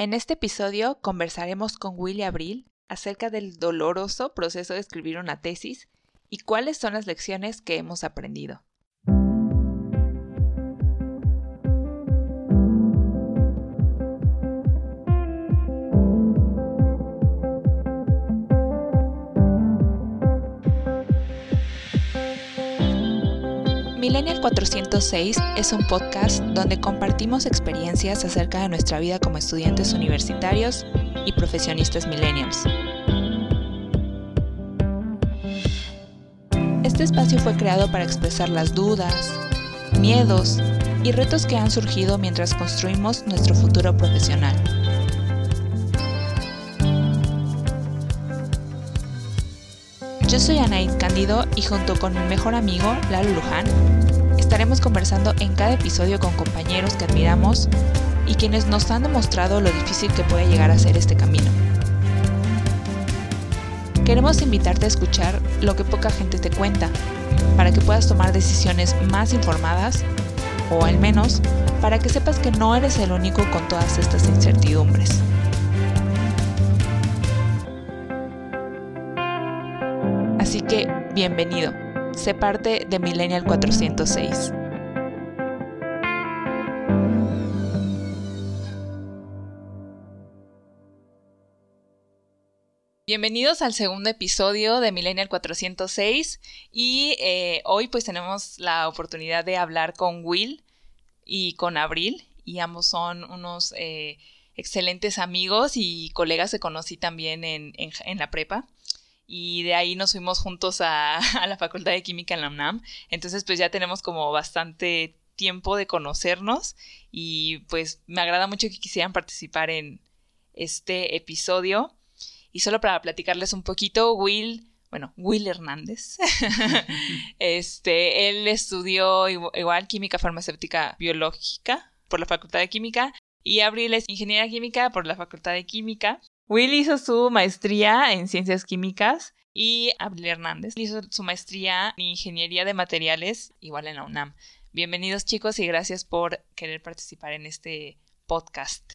En este episodio conversaremos con Willy Abril acerca del doloroso proceso de escribir una tesis y cuáles son las lecciones que hemos aprendido. Millennial 406 es un podcast donde compartimos experiencias acerca de nuestra vida como estudiantes universitarios y profesionistas millennials. Este espacio fue creado para expresar las dudas, miedos y retos que han surgido mientras construimos nuestro futuro profesional. Yo soy Anaid Cándido y junto con mi mejor amigo, Lalo Luján, estaremos conversando en cada episodio con compañeros que admiramos y quienes nos han demostrado lo difícil que puede llegar a ser este camino. Queremos invitarte a escuchar lo que poca gente te cuenta, para que puedas tomar decisiones más informadas, o al menos para que sepas que no eres el único con todas estas incertidumbres. Así que, bienvenido. Sé parte de Millennial 406. Bienvenidos al segundo episodio de Millennial 406 y eh, hoy pues tenemos la oportunidad de hablar con Will y con Abril y ambos son unos eh, excelentes amigos y colegas que conocí también en la prepa y de ahí nos fuimos juntos a, la Facultad de Química en la UNAM. Entonces, pues ya tenemos como bastante tiempo de conocernos y pues me agrada mucho que quisieran participar en este episodio. Y solo para platicarles un poquito, Will, bueno, Will Hernández, este, él estudió igual química farmacéutica biológica por la Facultad de Química y Abril es ingeniería química por la Facultad de Química. Will hizo su maestría en ciencias químicas y Abril Hernández hizo su maestría en ingeniería de materiales, igual en la UNAM. Bienvenidos chicos y gracias por querer participar en este podcast.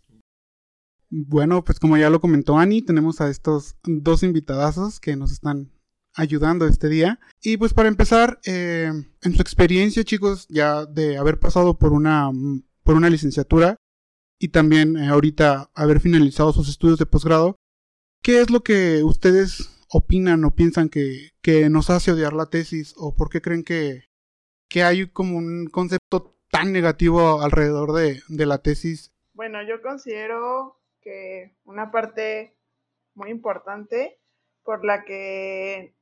Bueno, pues como ya lo comentó Ani, tenemos a estos dos invitadazos que nos están ayudando este día. Y pues para empezar, eh, en su experiencia, chicos, ya de haber pasado por una, por una licenciatura, y también eh, ahorita haber finalizado sus estudios de posgrado, ¿qué es lo que ustedes opinan o piensan que, nos hace odiar la tesis o por qué creen que, que hay como un concepto tan negativo alrededor de, de la tesis? Bueno, yo considero que una parte muy importante por la que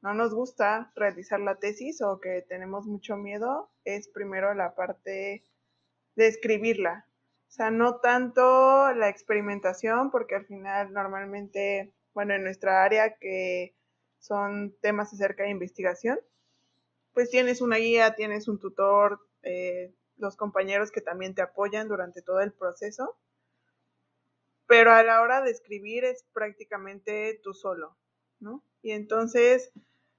no nos gusta realizar la tesis o que tenemos mucho miedo es primero la parte de escribirla. O sea, no tanto la experimentación, porque al final normalmente, bueno, en nuestra área que son temas acerca de investigación, pues tienes una guía, tienes un tutor, eh, los compañeros que también te apoyan durante todo el proceso, pero a la hora de escribir es prácticamente tú solo, ¿no? Y entonces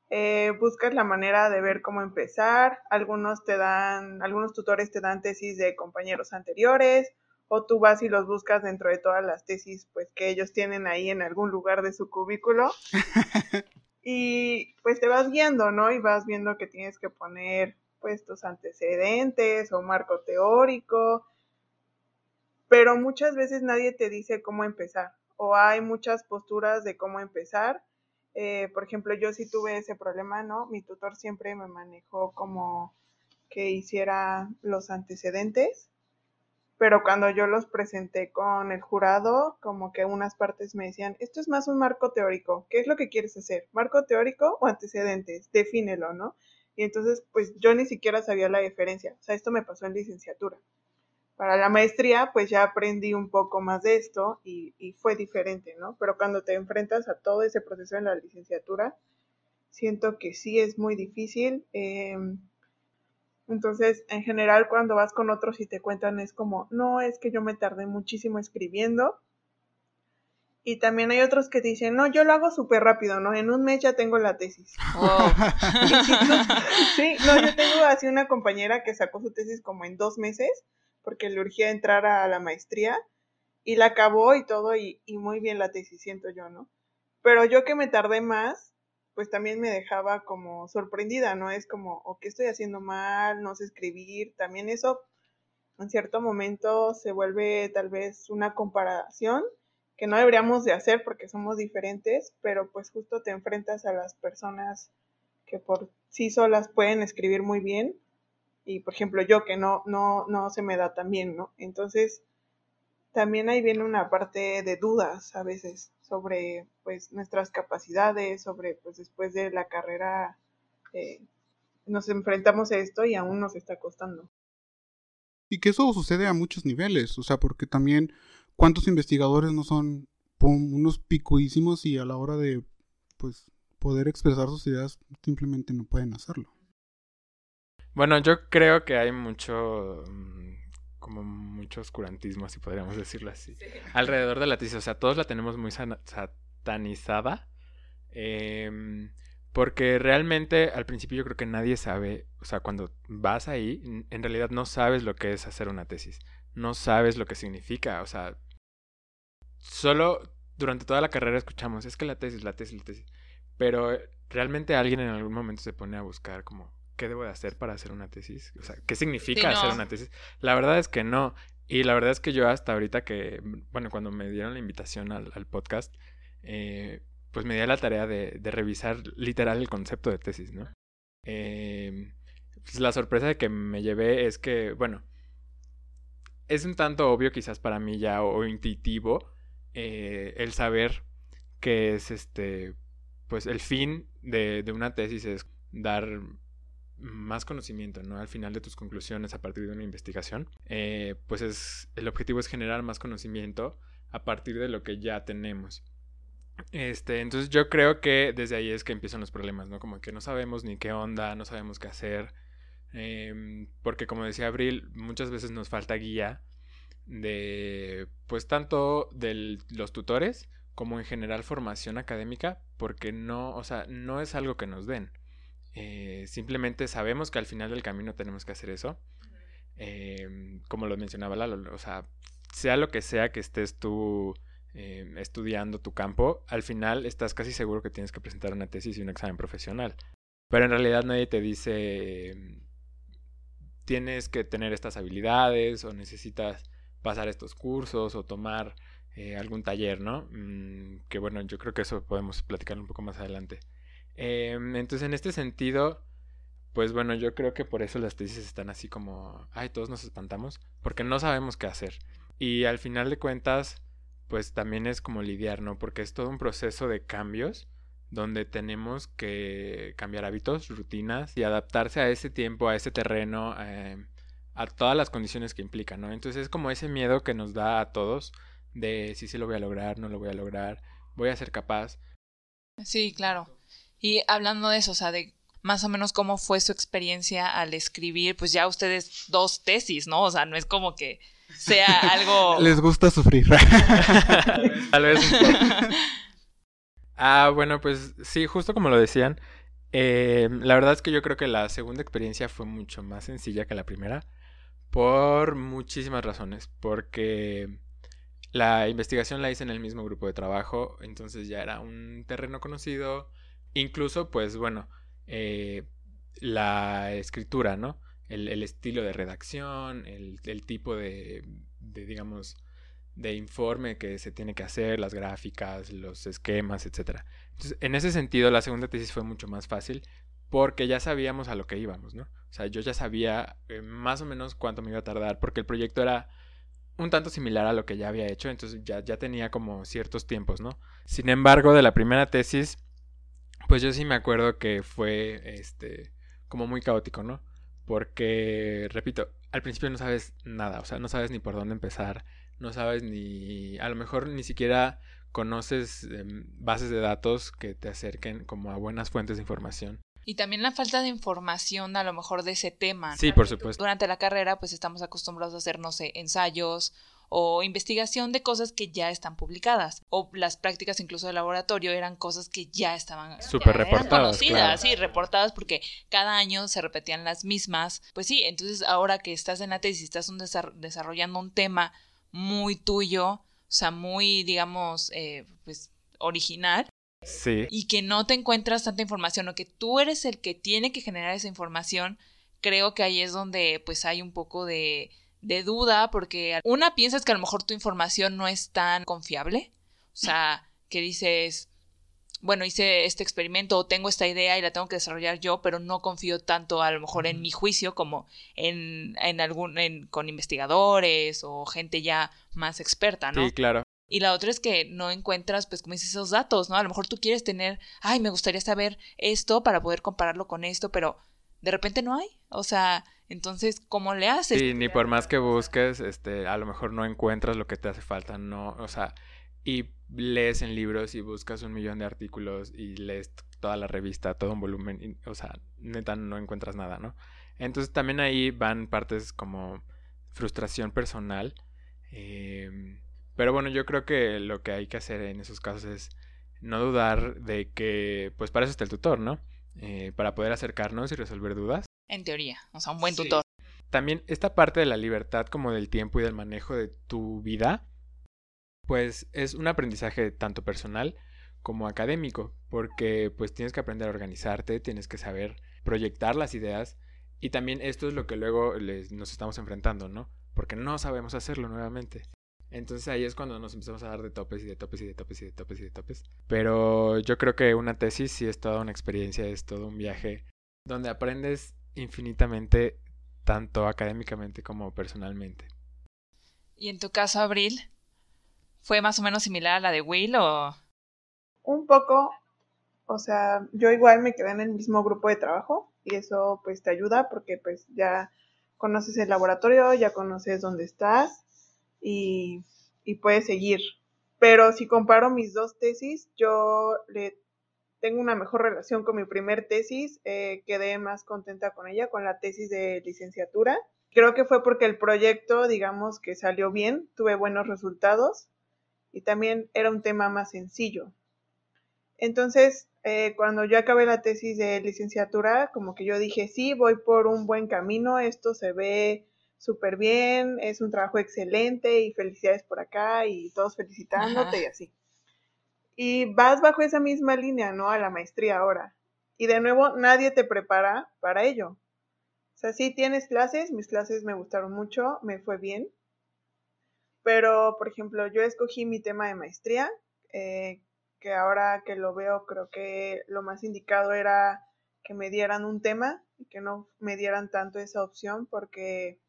eh, buscas la manera de ver cómo empezar. Algunos te dan, algunos tutores te dan tesis de compañeros anteriores, o tú vas y los buscas dentro de todas las tesis, pues que ellos tienen ahí en algún lugar de su cubículo. y pues te vas guiando, ¿no? Y vas viendo que tienes que poner pues tus antecedentes o marco teórico. Pero muchas veces nadie te dice cómo empezar o hay muchas posturas de cómo empezar eh, por ejemplo, yo sí tuve ese problema, ¿no? Mi tutor siempre me manejó como que hiciera los antecedentes, pero cuando yo los presenté con el jurado, como que unas partes me decían, esto es más un marco teórico, ¿qué es lo que quieres hacer? ¿Marco teórico o antecedentes? Defínelo, ¿no? Y entonces, pues yo ni siquiera sabía la diferencia, o sea, esto me pasó en licenciatura. Para la maestría, pues ya aprendí un poco más de esto y, fue diferente, ¿no? Pero cuando te enfrentas a todo ese proceso en la licenciatura, siento que sí es muy difícil. Em, entonces, en general, cuando vas con otros y te cuentan, es como, no, es que yo me tardé muchísimo escribiendo. Y también hay otros que dicen, no, yo lo hago súper rápido, ¿no? En un mes ya tengo la tesis. sí, no, yo tengo así una compañera que sacó su tesis como en dos meses porque le urgía entrar a la maestría y la acabó y todo, y, y muy bien la tesis, siento yo, ¿no? Pero yo que me tardé más, pues también me dejaba como sorprendida, ¿no? Es como, o qué estoy haciendo mal, no sé escribir, también eso en cierto momento se vuelve tal vez una comparación que no deberíamos de hacer porque somos diferentes, pero pues justo te enfrentas a las personas que por sí solas pueden escribir muy bien y por ejemplo yo que no no no se me da tan bien, ¿no? Entonces también ahí viene una parte de dudas a veces sobre pues nuestras capacidades, sobre pues después de la carrera eh, nos enfrentamos a esto y aún nos está costando. Y que eso sucede a muchos niveles, o sea, porque también cuántos investigadores no son unos picuísimos y a la hora de pues poder expresar sus ideas simplemente no pueden hacerlo. Bueno, yo creo que hay mucho mm, como mucho oscurantismo, si podríamos decirlo así, alrededor de la tesis. O sea, todos la tenemos muy satanizada. Eh, porque realmente al principio yo creo que nadie sabe, o sea, cuando vas ahí, en realidad no sabes lo que es hacer una tesis. No sabes lo que significa, o sea, solo durante toda la carrera escuchamos, es que la tesis, la tesis, la tesis. Pero realmente alguien en algún momento se pone a buscar como, ¿qué debo de hacer para hacer una tesis? O sea, ¿qué significa hacer una tesis? La verdad es que no. Y la verdad es que yo hasta ahorita que, bueno, cuando me dieron la invitación al, al podcast, eh, pues me di la tarea de, de, revisar literal el concepto de tesis, ¿no? Eh, pues la sorpresa de que me llevé es que, bueno, es un tanto obvio quizás para mí ya o, intuitivo eh, el saber que es este, pues el fin de, de una tesis es dar más conocimiento, ¿no? Al final de tus conclusiones a partir de una investigación, eh, pues es, el objetivo es generar más conocimiento a partir de lo que ya tenemos. Este, entonces yo creo que desde ahí es que empiezan los problemas, ¿no? Como que no sabemos ni qué onda, no sabemos qué hacer. Em, porque como decía Abril, muchas veces nos falta guía de, pues tanto de los tutores como en general formación académica, porque no, o sea, no es algo que nos den. Eh, simplemente sabemos que al final del camino tenemos que hacer eso. Em, como lo mencionaba Lalo, o sea, sea lo que sea que estés tú Em, estudiando tu campo, al final estás casi seguro que tienes que presentar una tesis y un examen profesional. Pero en realidad nadie te dice em, tienes que tener estas habilidades o necesitas pasar estos cursos o tomar eh, algún taller, ¿no? Mm, que bueno, yo creo que eso podemos platicar un poco más adelante. Em, entonces, en este sentido, pues bueno, yo creo que por eso las tesis están así como, ay, todos nos espantamos, porque no sabemos qué hacer. Y al final de cuentas, pues también es como lidiar, ¿no? Porque es todo un proceso de cambios donde tenemos que cambiar hábitos, rutinas y adaptarse a ese tiempo, a ese terreno, eh, a todas las condiciones que implica, ¿no? Entonces es como ese miedo que nos da a todos de si se lo voy a lograr, no lo voy a lograr, voy a ser capaz. Sí, claro. Y hablando de eso, o sea, de más o menos cómo fue su experiencia al escribir, pues ya ustedes dos tesis, ¿no? O sea, no es como que sea algo... Les gusta sufrir. Tal vez Ah, bueno, pues sí, justo como lo decían. Eh, la verdad es que yo creo que la segunda experiencia fue mucho más sencilla que la primera. Por muchísimas razones. Porque la investigación la hice en el mismo grupo de trabajo. Entonces ya era un terreno conocido. Incluso, pues bueno, eh, la escritura, ¿no? el, estilo de redacción, el, tipo de, digamos, de informe que se tiene que hacer, las gráficas, los esquemas, etc. Entonces, en ese sentido, la segunda tesis fue mucho más fácil porque ya sabíamos a lo que íbamos, ¿no? O sea, yo ya sabía eh, más o menos cuánto me iba a tardar porque el proyecto era un tanto similar a lo que ya había hecho, entonces ya, ya tenía como ciertos tiempos, ¿no? Sin embargo, de la primera tesis, pues yo sí me acuerdo que fue, este, como muy caótico, ¿no? Porque, repito, al principio no sabes nada, o sea, no sabes ni por dónde empezar, no sabes ni, a lo mejor ni siquiera conoces em, bases de datos que te acerquen como a buenas fuentes de información. Y también la falta de información a lo mejor de ese tema. Sí, por supuesto. Durante la carrera pues estamos acostumbrados a hacer, no sé, ensayos o investigación de cosas que ya están publicadas o las prácticas incluso de laboratorio eran cosas que ya estaban súper reportadas conocidas sí reportadas porque cada año se repetían las mismas pues sí entonces ahora que estás en la tesis estás desarrollando un tema muy tuyo o sea, muy, digamos, eh, pues original. Sí. Y que no te encuentras tanta información o que tú eres el que tiene que generar esa información, creo que ahí es donde pues hay un poco de, de duda porque una piensas que a lo mejor tu información no es tan confiable, o sea, que dices, bueno, hice este experimento o tengo esta idea y la tengo que desarrollar yo, pero no confío tanto a lo mejor en mi juicio como en, en algún, en, con investigadores o gente ya más experta, ¿no? Sí, claro. Y la otra es que no encuentras, pues, como dices, esos datos, ¿no? A lo mejor tú quieres tener, ay, me gustaría saber esto para poder compararlo con esto, pero de repente no hay. O sea, entonces, ¿cómo le haces? Sí, ni por más que busques, este, a lo mejor no encuentras lo que te hace falta, no, o sea, y lees en libros y buscas un millón de artículos y lees toda la revista, todo un volumen, y, o sea, neta no encuentras nada, ¿no? Entonces también ahí van partes como frustración personal. Eh, pero bueno, yo creo que lo que hay que hacer en esos casos es no dudar de que, pues para eso está el tutor, ¿no? Eh, para poder acercarnos y resolver dudas. En teoría, o sea, un buen tutor. Sí. También esta parte de la libertad como del tiempo y del manejo de tu vida, pues es un aprendizaje tanto personal como académico, porque pues tienes que aprender a organizarte, tienes que saber proyectar las ideas y también esto es lo que luego les, nos estamos enfrentando, ¿no? Porque no sabemos hacerlo nuevamente. Entonces ahí es cuando nos empezamos a dar de topes y de topes y de topes y de topes y de topes. Pero yo creo que una tesis sí es toda una experiencia, es todo un viaje donde aprendes infinitamente tanto académicamente como personalmente. ¿Y en tu caso, Abril? ¿Fue más o menos similar a la de Will o...? Un poco, o sea, yo igual me quedé en el mismo grupo de trabajo y eso pues te ayuda porque pues ya conoces el laboratorio, ya conoces dónde estás y, y puedes seguir. Pero si comparo mis dos tesis, yo le tengo una mejor relación con mi primer tesis, eh, quedé más contenta con ella, con la tesis de licenciatura. Creo que fue porque el proyecto, digamos, que salió bien, tuve buenos resultados y también era un tema más sencillo. Entonces, eh, cuando yo acabé la tesis de licenciatura, como que yo dije, sí, voy por un buen camino, esto se ve súper bien, es un trabajo excelente y felicidades por acá y todos felicitándote Ajá. y así. Y vas bajo esa misma línea, ¿no? A la maestría ahora. Y de nuevo, nadie te prepara para ello. O sea, sí tienes clases, mis clases me gustaron mucho, me fue bien. Pero, por ejemplo, yo escogí mi tema de maestría, eh, que ahora que lo veo, creo que lo más indicado era que me dieran un tema y que no me dieran tanto esa opción porque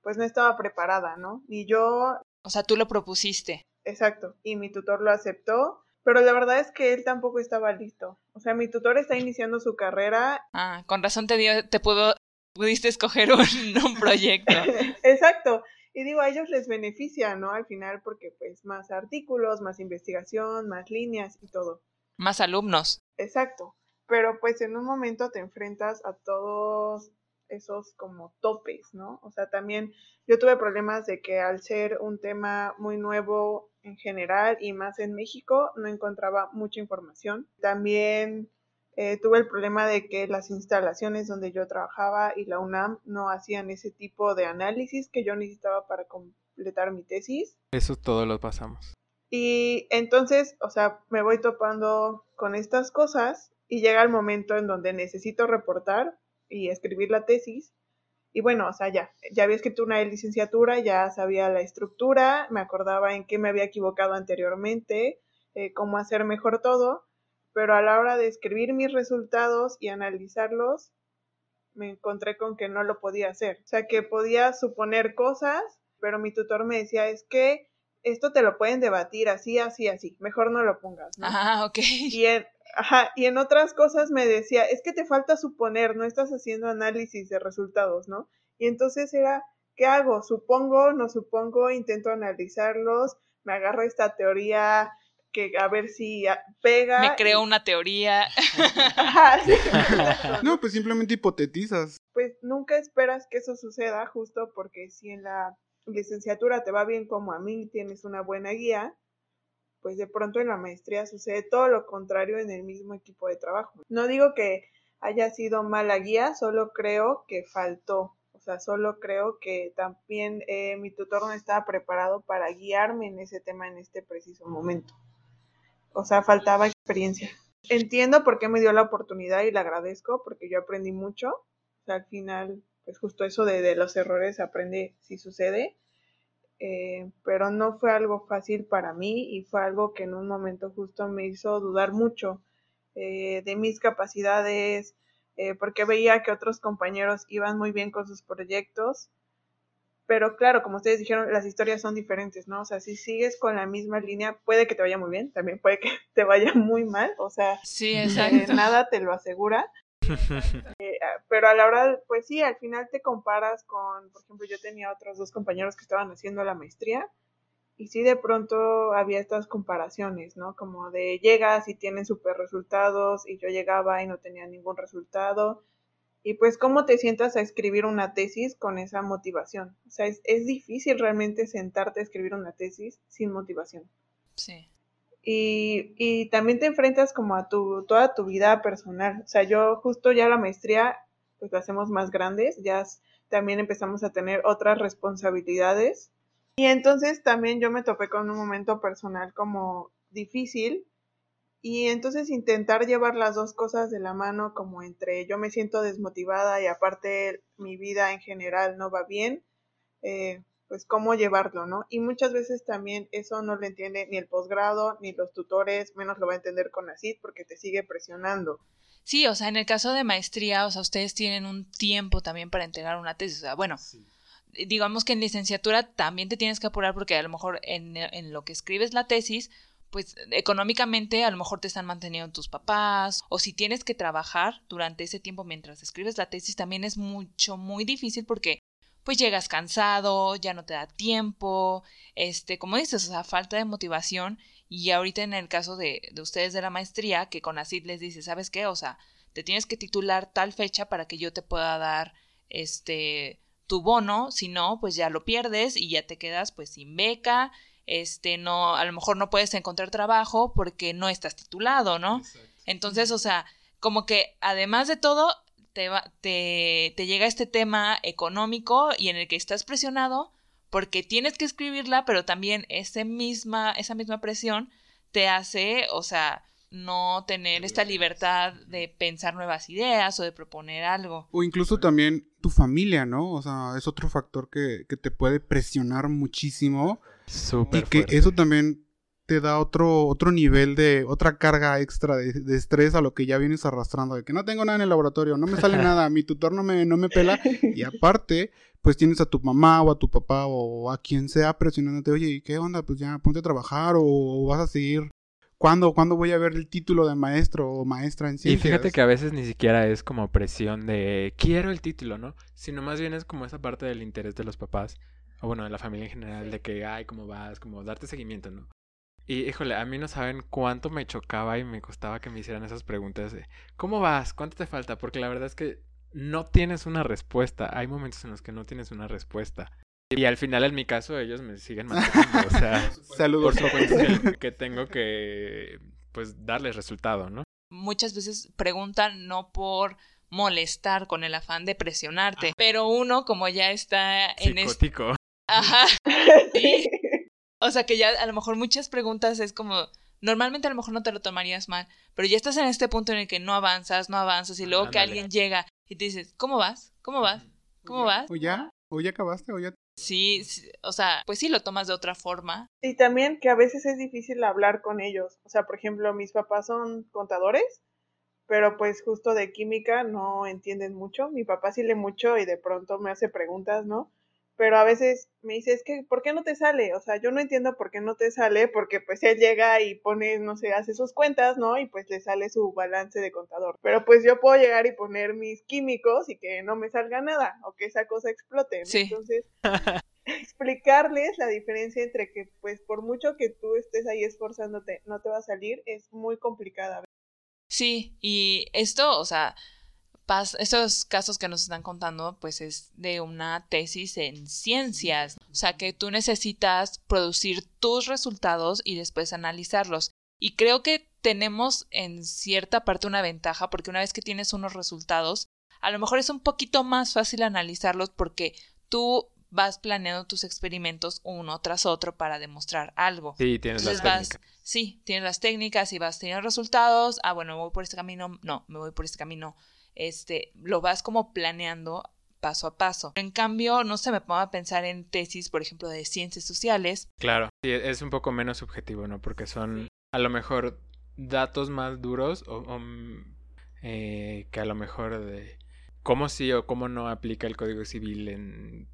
pues no estaba preparada, ¿no? Y yo... O sea, tú lo propusiste. Exacto, y mi tutor lo aceptó, pero la verdad es que él tampoco estaba listo. O sea, mi tutor está iniciando su carrera. Ah, con razón te dio, te pudo, pudiste escoger un, un proyecto. Exacto. Y digo, a ellos les beneficia, ¿no? Al final, porque pues más artículos, más investigación, más líneas y todo. Más alumnos. Exacto. Pero pues en un momento te enfrentas a todos esos como topes, ¿no? O sea, también yo tuve problemas de que al ser un tema muy nuevo en general y más en México, no encontraba mucha información. También eh, tuve el problema de que las instalaciones donde yo trabajaba y la UNAM no hacían ese tipo de análisis que yo necesitaba para completar mi tesis. Eso todo lo pasamos. Y entonces, o sea, me voy topando con estas cosas y llega el momento en donde necesito reportar y escribir la tesis. Y bueno, o sea, ya, ya había escrito una licenciatura, ya sabía la estructura, me acordaba en qué me había equivocado anteriormente, eh, cómo hacer mejor todo, pero a la hora de escribir mis resultados y analizarlos, me encontré con que no lo podía hacer. O sea, que podía suponer cosas, pero mi tutor me decía, es que esto te lo pueden debatir así, así, así, mejor no lo pongas. ¿no? Ah, ok. Y en, Ajá, y en otras cosas me decía, es que te falta suponer, no estás haciendo análisis de resultados, ¿no? Y entonces era, ¿qué hago? Supongo, no supongo, intento analizarlos, me agarro esta teoría que a ver si pega. Me creo y... una teoría. Ajá, sí, no, pues simplemente hipotetizas. Pues nunca esperas que eso suceda, justo porque si en la licenciatura te va bien como a mí, tienes una buena guía, pues de pronto en la maestría sucede todo lo contrario en el mismo equipo de trabajo. No digo que haya sido mala guía, solo creo que faltó. O sea, solo creo que también eh, mi tutor no estaba preparado para guiarme en ese tema en este preciso momento. O sea, faltaba experiencia. Entiendo por qué me dio la oportunidad y le agradezco porque yo aprendí mucho. O sea, al final, pues justo eso de, de los errores aprende si sucede. Eh, pero no fue algo fácil para mí y fue algo que en un momento justo me hizo dudar mucho eh, de mis capacidades, eh, porque veía que otros compañeros iban muy bien con sus proyectos, pero claro, como ustedes dijeron, las historias son diferentes, ¿no? O sea, si sigues con la misma línea, puede que te vaya muy bien, también puede que te vaya muy mal, o sea, sí, exacto. nada te lo asegura. Eh, ah, pero a la hora, pues sí, al final te comparas con, por ejemplo, yo tenía otros dos compañeros que estaban haciendo la maestría y sí de pronto había estas comparaciones, ¿no? Como de llegas y tienen super resultados y yo llegaba y no tenía ningún resultado. Y pues cómo te sientas a escribir una tesis con esa motivación. O sea, es, es difícil realmente sentarte a escribir una tesis sin motivación. Sí. Y, también te enfrentas como a tu, toda tu vida personal. O sea, yo justo ya la maestría, pues la hacemos más grandes, ya también empezamos a tener otras responsabilidades. Y entonces también yo me topé con un momento personal como difícil. Y entonces intentar llevar las dos cosas de la mano, como entre yo me siento desmotivada y aparte mi vida en general no va bien, eh, pues cómo llevarlo, ¿no? Y muchas veces también eso no lo entiende ni el posgrado, ni los tutores, menos lo va a entender con ACID porque te sigue presionando. Sí, o sea, en el caso de maestría, o sea, ustedes tienen un tiempo también para entregar una tesis, o sea, bueno, digamos que en licenciatura también te tienes que apurar porque a lo mejor en, en lo que escribes la tesis, pues económicamente a lo mejor te están manteniendo tus papás o si tienes que trabajar durante ese tiempo mientras escribes la tesis también es mucho muy difícil porque pues llegas cansado, ya no te da tiempo, este, como dices, o sea, falta de motivación. Y ahorita en el caso de, de ustedes de la maestría, que con ACID les dice, ¿sabes qué? O sea, te tienes que titular tal fecha para que yo te pueda dar este tu bono, si no, pues ya lo pierdes y ya te quedas pues sin beca, este no, a lo mejor no puedes encontrar trabajo porque no estás titulado, ¿no? Entonces, o sea, como que además de todo, te, te, llega este tema económico y en el que estás presionado porque tienes que escribirla, pero también ese misma, esa misma presión te hace, o sea, no tener esta libertad de pensar nuevas ideas o de proponer algo. O incluso también tu familia, ¿no? O sea, es otro factor que, que te puede presionar muchísimo. Súper y que eso también te da otro, otro nivel de, otra carga extra de, estrés a lo que ya vienes arrastrando, de que no tengo nada en el laboratorio, no me sale nada, mi tutor no me, no me pela, y aparte, pues tienes a tu mamá o a tu papá o a quien sea presionándote, oye, ¿qué onda? Pues ya ponte a trabajar o, vas a seguir ¿Cuándo, ¿Cuándo, voy a ver el título de maestro o maestra en ciencias? Y fíjate que a veces ni siquiera es como presión de quiero el título, ¿no? Sino más bien es como esa parte del interés de los papás, o bueno, de la familia en general, de que, ay, ¿cómo vas? Como darte seguimiento, ¿no? Y híjole, a mí no saben cuánto me chocaba y me costaba que me hicieran esas preguntas de ¿cómo vas? ¿Cuánto te falta? Porque la verdad es que no tienes una respuesta. Hay momentos en los que no tienes una respuesta. Y al final, en mi caso, ellos me siguen manteniendo. O sea, saludos. Por supuesto que, tengo que pues darles resultado, ¿no? Muchas veces preguntan no por molestar con el afán de presionarte, pero uno como ya está en Psicótico. Ajá. ¿sí? O sea que ya a lo mejor muchas preguntas es como, normalmente a lo mejor no te lo tomarías mal, pero ya estás en este punto en el que no avanzas, no avanzas y luego que alguien llega y te dices, ¿cómo vas? ¿Cómo vas? ¿Cómo vas? ¿O ya? ¿O ya acabaste? ¿O ya? Sí, o sea, pues sí lo tomas de otra forma. Y también que a veces es difícil hablar con ellos. O sea, por ejemplo, mis papás son contadores, pero pues justo de química no entienden mucho. Mi papá sí lee mucho y de pronto me hace preguntas, ¿no? Pero a veces me dice, es que, ¿por qué no te sale? O sea, yo no entiendo por qué no te sale, porque pues él llega y pone, no sé, hace sus cuentas, ¿no? Y pues le sale su balance de contador. Pero pues yo puedo llegar y poner mis químicos y que no me salga nada, o que esa cosa explote. Entonces, explicarles la diferencia entre que pues por mucho que tú estés ahí esforzándote, no te va a salir, es muy complicada. Sí, y esto, o sea, estos casos que nos están contando, pues es de una tesis en ciencias. O sea que tú necesitas producir tus resultados y después analizarlos. Y creo que tenemos en cierta parte una ventaja porque una vez que tienes unos resultados, a lo mejor es un poquito más fácil analizarlos porque tú vas planeando tus experimentos uno tras otro para demostrar algo. Sí, tienes las Entonces vas, técnicas. sí, tienes las técnicas y vas teniendo resultados. Ah, bueno, me voy por este camino. No, me voy por este camino. Este, lo vas como planeando paso a paso. En cambio, no se me pongo a pensar en tesis, por ejemplo, de ciencias sociales. Claro, sí, es un poco menos subjetivo, ¿no? Porque son a lo mejor datos más duros o, o, eh, que a lo mejor de cómo sí o cómo no aplica el Código Civil en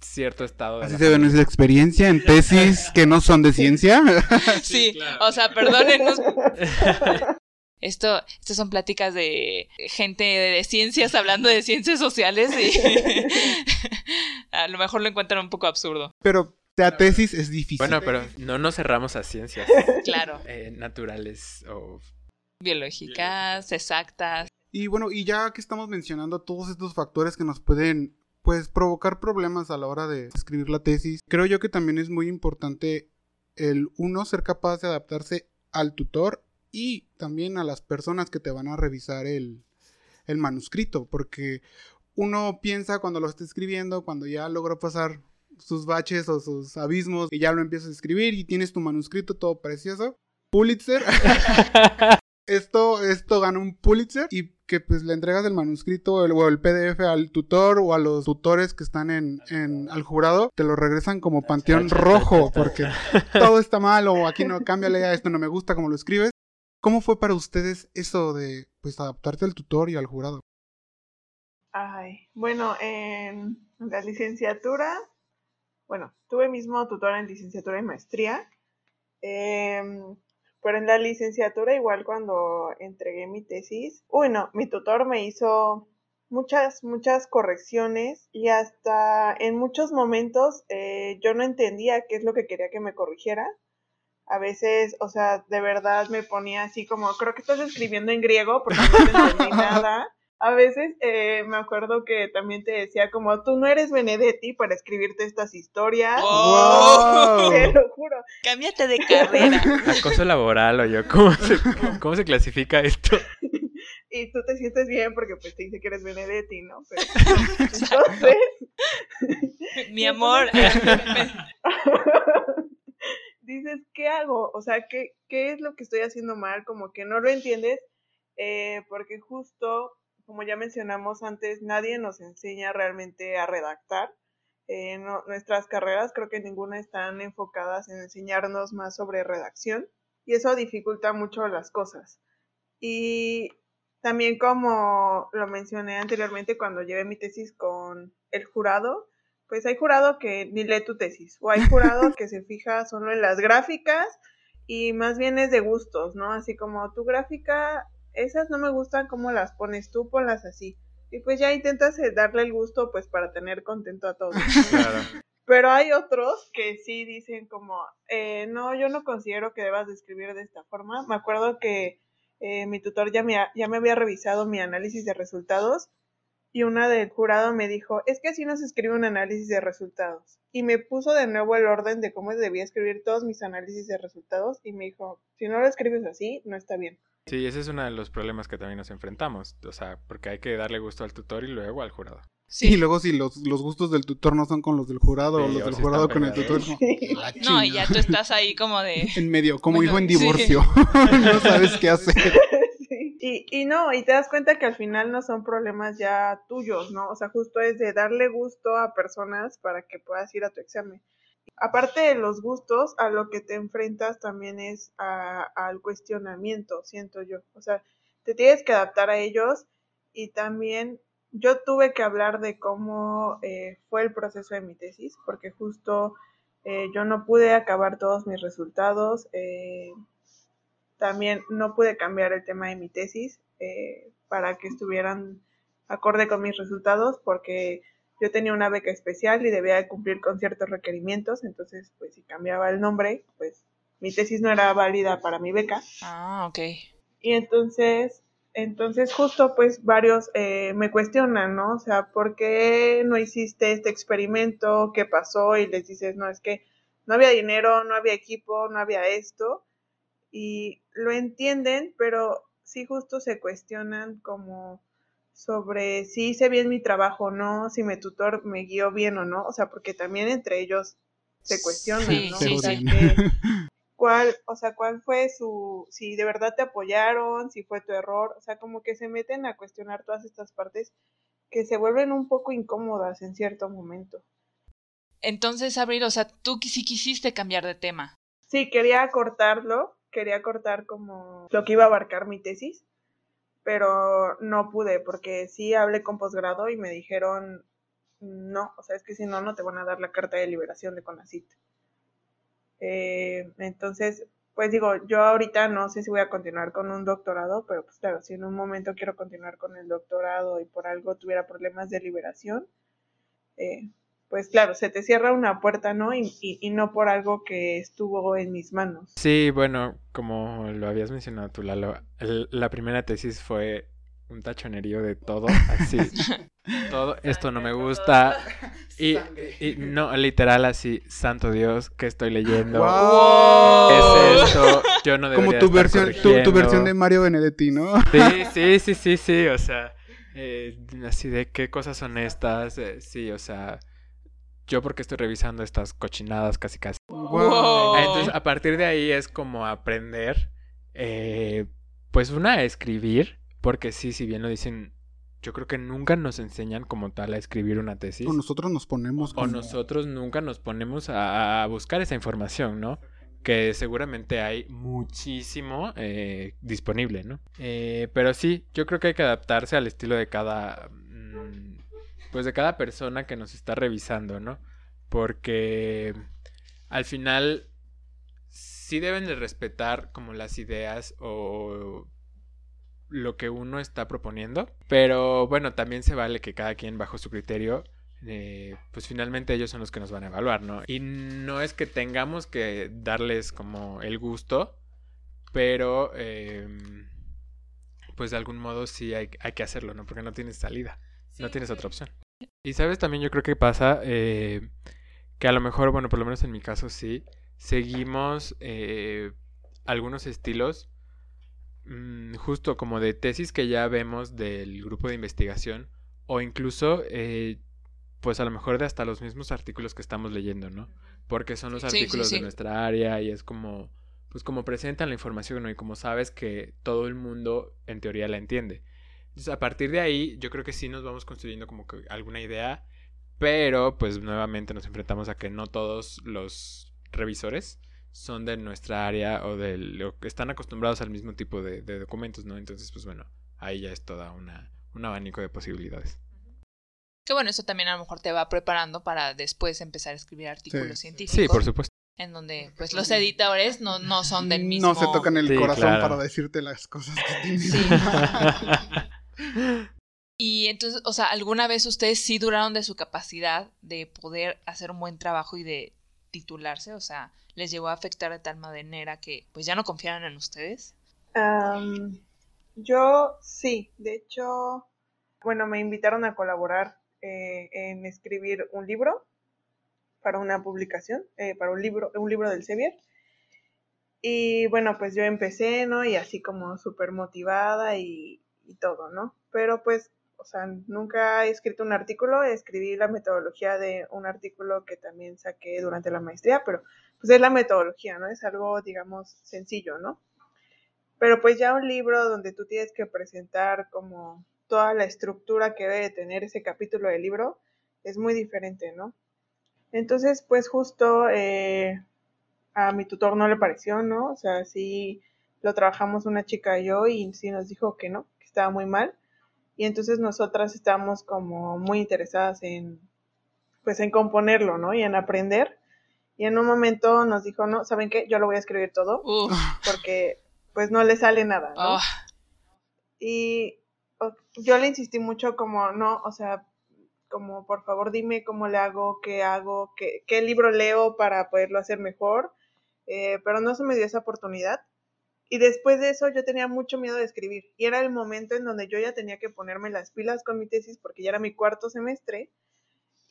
cierto estado de Así se ve familia. nuestra experiencia en tesis que no son de ciencia. Sí, claro. o sea, perdónenos. Esto, estas son pláticas de gente de ciencias hablando de ciencias sociales y a lo mejor lo encuentran un poco absurdo. Pero la tesis es difícil. Bueno, pero no nos cerramos a ciencias Claro, eh, naturales o biológicas, exactas. Y bueno, y ya que estamos mencionando todos estos factores que nos pueden pues provocar problemas a la hora de escribir la tesis, creo yo que también es muy importante el uno ser capaz de adaptarse al tutor y también a las personas que te van a revisar el, el manuscrito, porque uno piensa cuando lo está escribiendo, cuando ya logró pasar sus baches o sus abismos y ya lo empiezas a escribir y tienes tu manuscrito todo precioso. Pulitzer. esto, esto gana un Pulitzer y que pues le entregas el manuscrito el- o el PDF al tutor o a los tutores que están en, en- al jurado, te lo regresan como panteón rojo porque todo está mal o aquí no, cámbiale esto, no me gusta como lo escribes. ¿Cómo fue para ustedes eso de pues adaptarte al tutor y al jurado? Ay, bueno, en la licenciatura, bueno, tuve mismo tutor en licenciatura y maestría, em, pero en la licenciatura igual cuando entregué mi tesis, uy no, mi tutor me hizo muchas, muchas correcciones y hasta en muchos momentos eh, yo no entendía qué es lo que quería que me corrigiera. A veces, o sea, de verdad me ponía así como, creo que estás escribiendo en griego porque no te entendí nada. A veces eh, me acuerdo que también te decía como, tú no eres Benedetti para escribirte estas historias. ¡Oh! Te lo juro. Cámbiate de carrera. acoso laboral o yo, ¿cómo se, cómo se clasifica esto? Y tú te sientes bien porque pues te dice que eres Benedetti, ¿no? Pero, entonces, Mi amor. Dices, ¿qué hago? O sea, ¿qué, ¿qué es lo que estoy haciendo mal? Como que no lo entiendes, eh, porque justo, como ya mencionamos antes, nadie nos enseña realmente a redactar. Eh, nuestras carreras creo que ninguna están enfocadas en enseñarnos más sobre redacción y eso dificulta mucho las cosas. Y también como lo mencioné anteriormente cuando llevé mi tesis con el jurado, pues hay jurado que ni lee tu tesis o hay jurado que se fija solo en las gráficas y más bien es de gustos, ¿no? Así como tu gráfica, esas no me gustan como las pones tú, ponlas así. Y pues ya intentas eh, darle el gusto pues para tener contento a todos. Claro. Pero hay otros que sí dicen como, eh, no, yo no considero que debas de escribir de esta forma. Me acuerdo que eh, mi tutor ya me, ha- ya me había revisado mi análisis de resultados y una del jurado me dijo, es que así no se escribe un análisis de resultados. Y me puso de nuevo el orden de cómo debía escribir todos mis análisis de resultados y me dijo, si no lo escribes así, no está bien. Sí, ese es uno de los problemas que también nos enfrentamos. O sea, porque hay que darle gusto al tutor y luego al jurado. Y luego si los, los gustos del tutor no son con los del jurado o Sí, los del si jurado con el tutor, peleados. es como, "La No, y ya chingada". tú estás ahí como de... en medio, como Bueno, hijo en sí. divorcio. no sabes qué hacer. Y, y no, y te das cuenta que al final no son problemas ya tuyos, ¿no? O sea, justo es de darle gusto a personas para que puedas ir a tu examen. Aparte de los gustos, a lo que te enfrentas también es al cuestionamiento, siento yo. O sea, te tienes que adaptar a ellos y también yo tuve que hablar de cómo eh, fue el proceso de mi tesis, porque justo eh, yo no pude acabar todos mis resultados. eh, también no pude cambiar el tema de mi tesis eh, para que estuvieran acorde con mis resultados porque yo tenía una beca especial y debía de cumplir con ciertos requerimientos, entonces pues si cambiaba el nombre, pues mi tesis no era válida para mi beca. Ah, ok. Y entonces, entonces justo pues varios eh, me cuestionan, ¿no? O sea, ¿por qué no hiciste este experimento? ¿Qué pasó? Y les dices, no, es que no había dinero, no había equipo, no había esto. Y lo entienden, pero sí justo se cuestionan como sobre si hice bien mi trabajo o no, si mi tutor me guió bien o no, o sea, porque también entre ellos se cuestionan, Sí, ¿no? sí, o sea, sí. que- cuál, o sea, cuál fue su, si de verdad te apoyaron, si fue tu error, o sea, como que se meten a cuestionar todas estas partes que se vuelven un poco incómodas en cierto momento. Entonces, Abril, o sea, tú sí quisiste cambiar de tema. Sí, quería cortarlo, quería cortar como lo que iba a abarcar mi tesis, pero no pude porque sí hablé con posgrado y me dijeron, no, o sea, es que si no, no te van a dar la carta de liberación de CONACIT. Eh, entonces, pues digo, yo ahorita no sé si voy a continuar con un doctorado, pero pues claro, si en un momento quiero continuar con el doctorado y por algo tuviera problemas de liberación, eh, pues claro, se te cierra una puerta, ¿no? Y, y, y no por algo que estuvo en mis manos. Sí, bueno, como lo habías mencionado tú, Lalo, el- la primera tesis fue un tachonerío de todo, así. todo, esto no me gusta. Y, y no, literal así, santo Dios, ¿qué estoy leyendo? Wow. ¿Qué es esto? Yo no Como debería tu estar versión, tu, tu versión de Mario Benedetti, ¿no? Sí, sí, sí, sí, sí, o sea, eh, así de qué cosas son estas, Eh, sí, o sea, yo porque estoy revisando estas cochinadas casi casi. Wow. Entonces, a partir de ahí es como aprender, eh, pues una, a escribir, porque sí, si bien lo dicen, yo creo que nunca nos enseñan como tal a escribir una tesis. O nosotros nos ponemos O como- nosotros nunca nos ponemos a, a buscar esa información, ¿no? Que seguramente hay muchísimo eh, disponible, ¿no? Eh, pero sí, yo creo que hay que adaptarse al estilo de cada, pues de cada persona que nos está revisando, ¿no? Porque al final sí deben de respetar como las ideas o lo que uno está proponiendo, pero bueno, también se vale que cada quien bajo su criterio eh, pues finalmente ellos son los que nos van a evaluar, ¿no? Y no es que tengamos que darles como el gusto, pero eh, pues de algún modo sí hay, hay, que hacerlo, ¿no? Porque no tienes salida, sí, no tienes otra opción. Y sabes, también yo creo que pasa eh, que a lo mejor, bueno, por lo menos en mi caso sí, seguimos eh, algunos estilos mmm, justo como de tesis que ya vemos del grupo de investigación o incluso eh, pues a lo mejor de hasta los mismos artículos que estamos leyendo, ¿no? Porque son los artículos sí, sí, sí. de nuestra área y es como, pues como presentan la información, ¿no? Y como sabes que todo el mundo en teoría la entiende. Entonces, a partir de ahí, yo creo que sí nos vamos construyendo como que alguna idea, pero pues nuevamente nos enfrentamos a que no todos los revisores son de nuestra área o de lo que están acostumbrados al mismo tipo de, de documentos, ¿no? Entonces, pues bueno, ahí ya es toda una, un abanico de posibilidades. Que bueno, eso también a lo mejor te va preparando para después empezar a escribir artículos Sí. científicos. Sí, por supuesto. En donde pues los editores no, no son del mismo. No se tocan el Sí, corazón claro. para decirte las cosas que tienen. Sí. Y entonces, o sea, ¿alguna vez ustedes sí duraron de su capacidad de poder hacer un buen trabajo y de titularse? O sea, ¿les llegó a afectar de tal manera que pues ya no confiaran en ustedes? Yo sí, de hecho, bueno, me invitaron a colaborar eh, en escribir un libro para una publicación, eh, para un libro, un libro del Sevier. Y bueno, pues yo empecé, ¿no? Y así como súper motivada y, y, todo, ¿no? Pero pues, o sea, nunca he escrito un artículo, escribí la metodología de un artículo que también saqué durante la maestría, pero pues es la metodología, ¿no? Es algo, digamos, sencillo, ¿no? Pero pues ya un libro donde tú tienes que presentar como toda la estructura que debe tener ese capítulo del libro es muy diferente, ¿no? Entonces, pues justo eh, a mi tutor no le pareció, ¿no? O sea, sí lo trabajamos una chica y yo y sí nos dijo que no, estaba muy mal. Y entonces nosotras estábamos como muy interesadas en, pues en componerlo, ¿no? Y en aprender. Y en un momento nos dijo, no, ¿saben qué? Yo lo voy a escribir todo. Porque pues no le sale nada, ¿no? Oh. Y yo le insistí mucho como, no, o sea, como por favor dime cómo le hago, qué hago, qué, qué libro leo para poderlo hacer mejor, eh, pero no se me dio esa oportunidad. Y después de eso yo tenía mucho miedo de escribir y era el momento en donde yo ya tenía que ponerme las pilas con mi tesis porque ya era mi cuarto semestre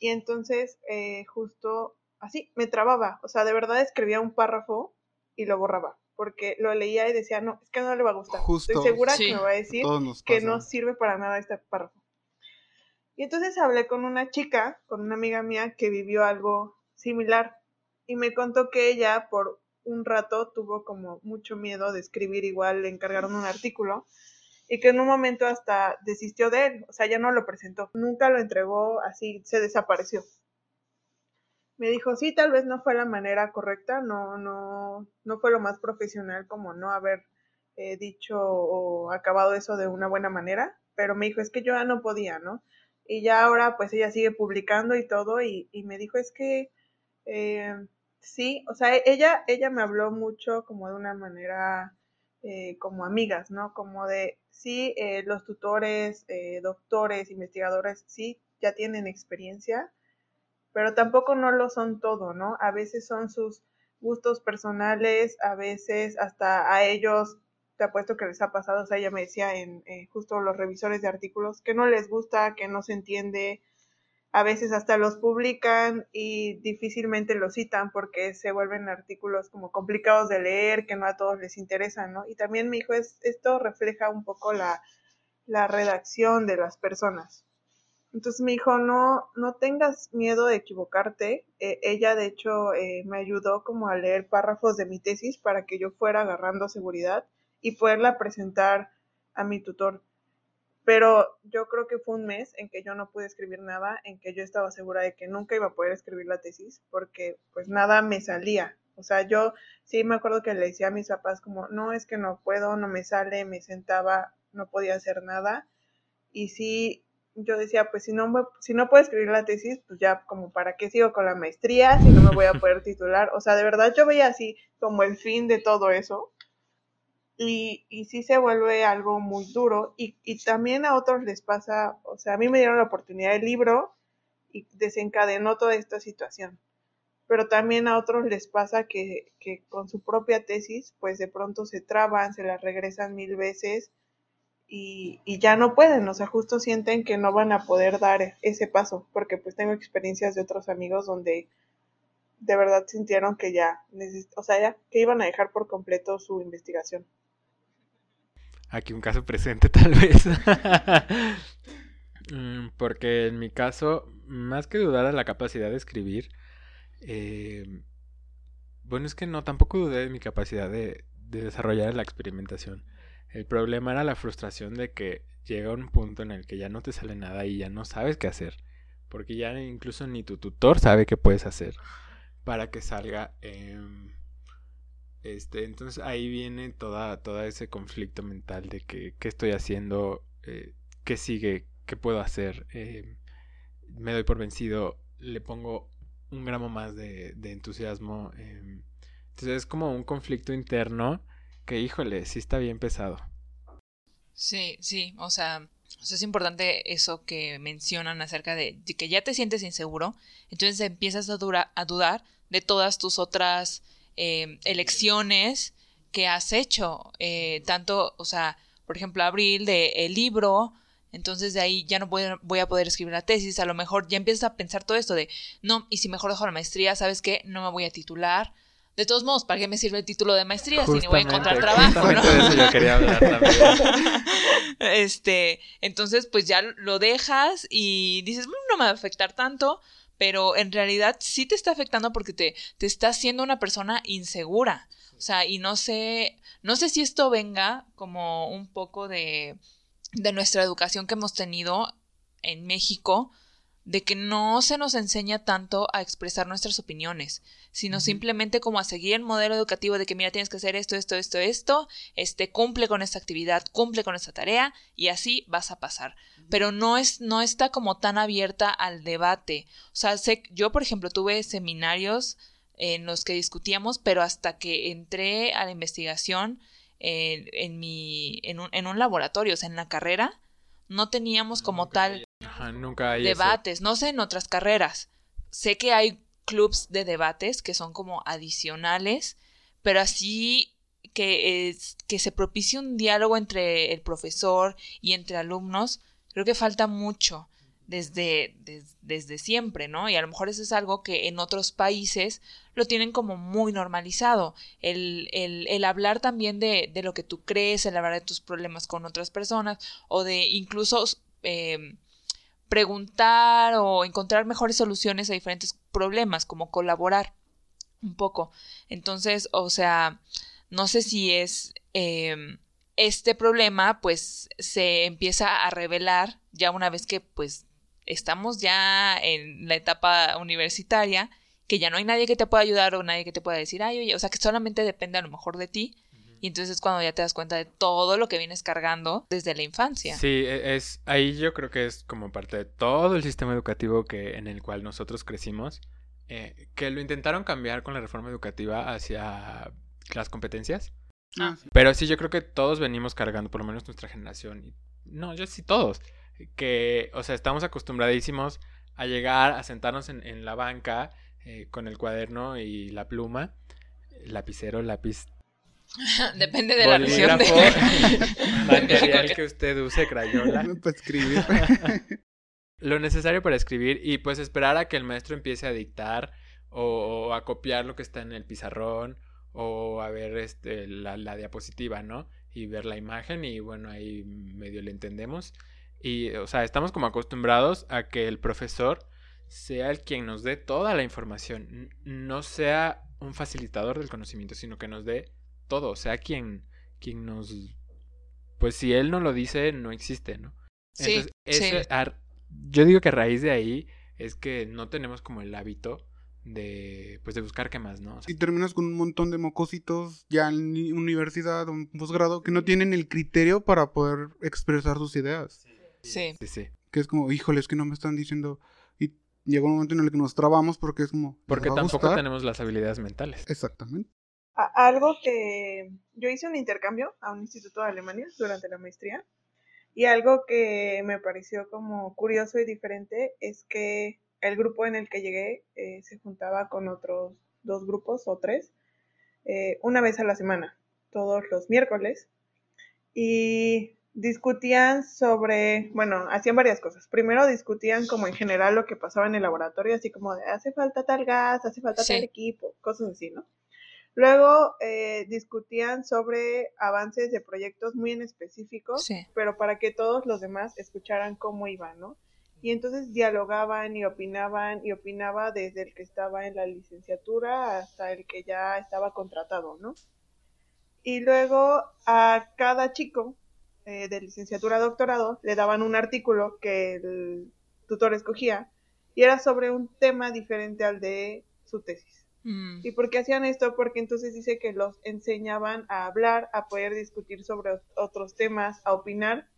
y entonces eh, justo así me trababa, o sea, de verdad escribía un párrafo y lo borraba porque lo leía y decía, no, es que no le va a gustar. Justo. Estoy segura Sí. que me va a decir que no sirve para nada este párrafo. Y entonces hablé con una chica, con una amiga mía que vivió algo similar y me contó que ella por un rato tuvo como mucho miedo de escribir igual, le encargaron un artículo y que en un momento hasta desistió de él, o sea, ya no lo presentó, nunca lo entregó, así se desapareció. Me dijo, sí, tal vez no fue la manera correcta, no, no, no fue lo más profesional como no haber eh, dicho o acabado eso de una buena manera, pero me dijo, es que yo ya no podía, ¿no? Y ya ahora pues ella sigue publicando y todo y, me dijo, es que eh, sí, o sea, ella, ella me habló mucho como de una manera eh, como amigas, ¿no? Como de, sí, eh, los tutores, eh, doctores, investigadores, sí, ya tienen experiencia, pero tampoco no lo son todo, ¿no? A veces son sus gustos personales, a veces hasta a ellos, te apuesto que les ha pasado, o sea, ella me decía en justo los revisores de artículos, que no les gusta, que no se entiende, a veces hasta los publican y difícilmente los citan porque se vuelven artículos como complicados de leer, que no a todos les interesan, ¿no? Y también me dijo, es, esto refleja un poco la, la redacción de las personas. Entonces me dijo, no, no tengas miedo de equivocarte. Eh, ella, de hecho, eh, me ayudó como a leer párrafos de mi tesis para que yo fuera agarrando seguridad y poderla presentar a mi tutor pero yo creo que fue un mes en que yo no pude escribir nada, en que yo estaba segura de que nunca iba a poder escribir la tesis, porque pues nada me salía. O sea, yo sí me acuerdo que le decía a mis papás como, no, es que no puedo, no me sale, me sentaba, no podía hacer nada. Y sí, yo decía, pues si no, si no puedo escribir la tesis, pues ya como para qué sigo con la maestría si no me voy a poder titular. O sea, de verdad yo veía así como el fin de todo eso y, y sí se vuelve algo muy duro y, y, también a otros les pasa, o sea, a mí me dieron la oportunidad del libro y desencadenó toda esta situación, pero también a otros les pasa que, que con su propia tesis, pues de pronto se traban, se la regresan mil veces y, y, ya no pueden, o sea, justo sienten que no van a poder dar ese paso, porque pues tengo experiencias de otros amigos donde de verdad sintieron que ya, o sea, ya que iban a dejar por completo su investigación. Aquí un caso presente tal vez. Mm, porque en mi caso, más que dudar de la capacidad de escribir, eh, bueno, es que no, tampoco dudé de mi capacidad de, de desarrollar la experimentación. El problema era la frustración de que llega un punto en el que ya no te sale nada y ya no sabes qué hacer. Porque ya incluso ni tu tutor sabe qué puedes hacer para que salga. Eh, este, entonces ahí viene toda, todo ese conflicto mental de que qué estoy haciendo, eh, qué sigue, qué puedo hacer. Eh, me doy por vencido, le pongo un gramo más de, entusiasmo. Eh, entonces es como un conflicto interno que, híjole, sí está bien pesado. Sí, sí, o sea, es importante eso que mencionan acerca de, que ya te sientes inseguro, entonces empiezas a dudar de todas tus otras eh, elecciones que has hecho, eh, tanto, o sea, por ejemplo, abril de el libro, entonces de ahí ya no voy, voy, a poder escribir la tesis, a lo mejor ya empiezas a pensar todo esto de, no, y si mejor dejo la maestría, ¿sabes qué? No me voy a titular. De todos modos, ¿para qué me sirve el título de maestría si no voy a encontrar trabajo? ¿no? De eso yo quería hablar también. este, entonces, pues ya lo dejas y dices, no me va a afectar tanto, pero en realidad sí te está afectando porque te, te está haciendo una persona insegura. O sea, y no sé, no sé si esto venga como un poco de, de nuestra educación que hemos tenido en México, de que no se nos enseña tanto a expresar nuestras opiniones, sino simplemente como a seguir el modelo educativo de que mira, tienes que hacer esto, esto, esto, esto, este cumple con esta actividad, cumple con esta tarea y así vas a pasar. Pero no es no está como tan abierta al debate. O sea, sé, yo por ejemplo tuve seminarios en los que discutíamos, pero hasta que entré a la investigación en, en mi en un, en un laboratorio, o sea, en la carrera, no teníamos como tal nunca hay debates, no sé en otras carreras. Sé que hay clubs de debates que son como adicionales, pero así que, que se propicie un diálogo entre el profesor y entre alumnos, creo que falta mucho desde, desde siempre, ¿no? Y a lo mejor eso es algo que en otros países lo tienen como muy normalizado. El, el, el hablar también de, de, lo que tú crees, el hablar de tus problemas con otras personas o de incluso eh, preguntar o encontrar mejores soluciones a diferentes problemas, como colaborar un poco. Entonces, o sea, no sé si es em, este problema, pues se empieza a revelar ya una vez que pues estamos ya en la etapa universitaria, que ya no hay nadie que te pueda ayudar o nadie que te pueda decir, ay, oye, o sea, que solamente depende a lo mejor de ti. Y entonces es cuando ya te das cuenta de todo lo que vienes cargando desde la infancia. Sí, e, es ahí yo creo que es como parte de todo el sistema educativo que en el cual nosotros crecimos, eh, que lo intentaron cambiar con la reforma educativa hacia las competencias. Ah, sí. Pero sí, yo creo que todos venimos cargando, por lo menos nuestra generación. y- no, yo sí todos. Que, o sea, estamos acostumbradísimos a llegar, a sentarnos en, en la banca eh, con el cuaderno y la pluma, lapicero, lápiz, Depende de la región de... bolígrafo, material que usted use, crayola. Para escribir. lo necesario para escribir y pues esperar a que el maestro empiece a dictar o, o a copiar lo que está en el pizarrón o a ver este, la, la diapositiva, ¿no? Y ver la imagen y bueno, ahí medio le entendemos. Y, o sea, estamos como acostumbrados a que el profesor sea el quien nos dé toda la información, no sea un facilitador del conocimiento, sino que nos dé todo, sea quien, quien nos... Pues si él no lo dice, no existe, ¿no? Sí, Entonces, sí. ese- a- yo digo que a raíz de ahí es que no tenemos como el hábito de, pues, de buscar qué más, ¿no? O sea, Y terminas con un montón de mocositos ya en ni- universidad o en posgrado que no tienen el criterio para poder expresar sus ideas. Sí. sí, sí. Que es como, híjole, es que no me están diciendo. Y llega un momento en el que nos trabamos porque es como. ¿les Porque tampoco tenemos las habilidades mentales. Exactamente. A- algo que yo hice un intercambio a un instituto de Alemania durante la maestría y algo que me pareció como curioso y diferente es que el grupo en el que llegué eh, se juntaba con otros dos grupos o tres eh, una vez a la semana, todos los miércoles y discutían sobre, bueno, hacían varias cosas. Primero discutían como en general lo que pasaba en el laboratorio, así como de hace falta tal gas, hace falta Sí. tal equipo, cosas así, ¿no? Luego eh, discutían sobre avances de proyectos muy en específico, Sí. pero para que todos los demás escucharan cómo iban, ¿no? Y entonces dialogaban y opinaban y opinaba desde el que estaba en la licenciatura hasta el que ya estaba contratado, ¿no? Y luego a cada chico eh, de licenciatura a doctorado le daban un artículo que el tutor escogía y era sobre un tema diferente al de su tesis. Mm, ¿Y por qué hacían esto? Porque entonces dice que los enseñaban a hablar, a poder discutir sobre ot- otros temas, a opinar.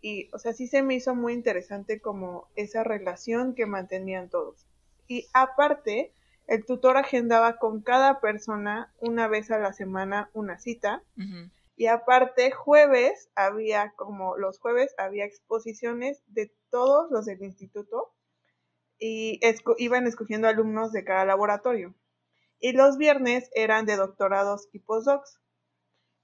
Y, o sea, sí se me hizo muy interesante como esa relación que mantenían todos. Y aparte, el tutor agendaba con cada persona una vez a la semana una cita. Y aparte, jueves había, como los jueves, había exposiciones de todos los del instituto y esco- iban escogiendo alumnos de cada laboratorio. Y los viernes eran de doctorados y postdocs.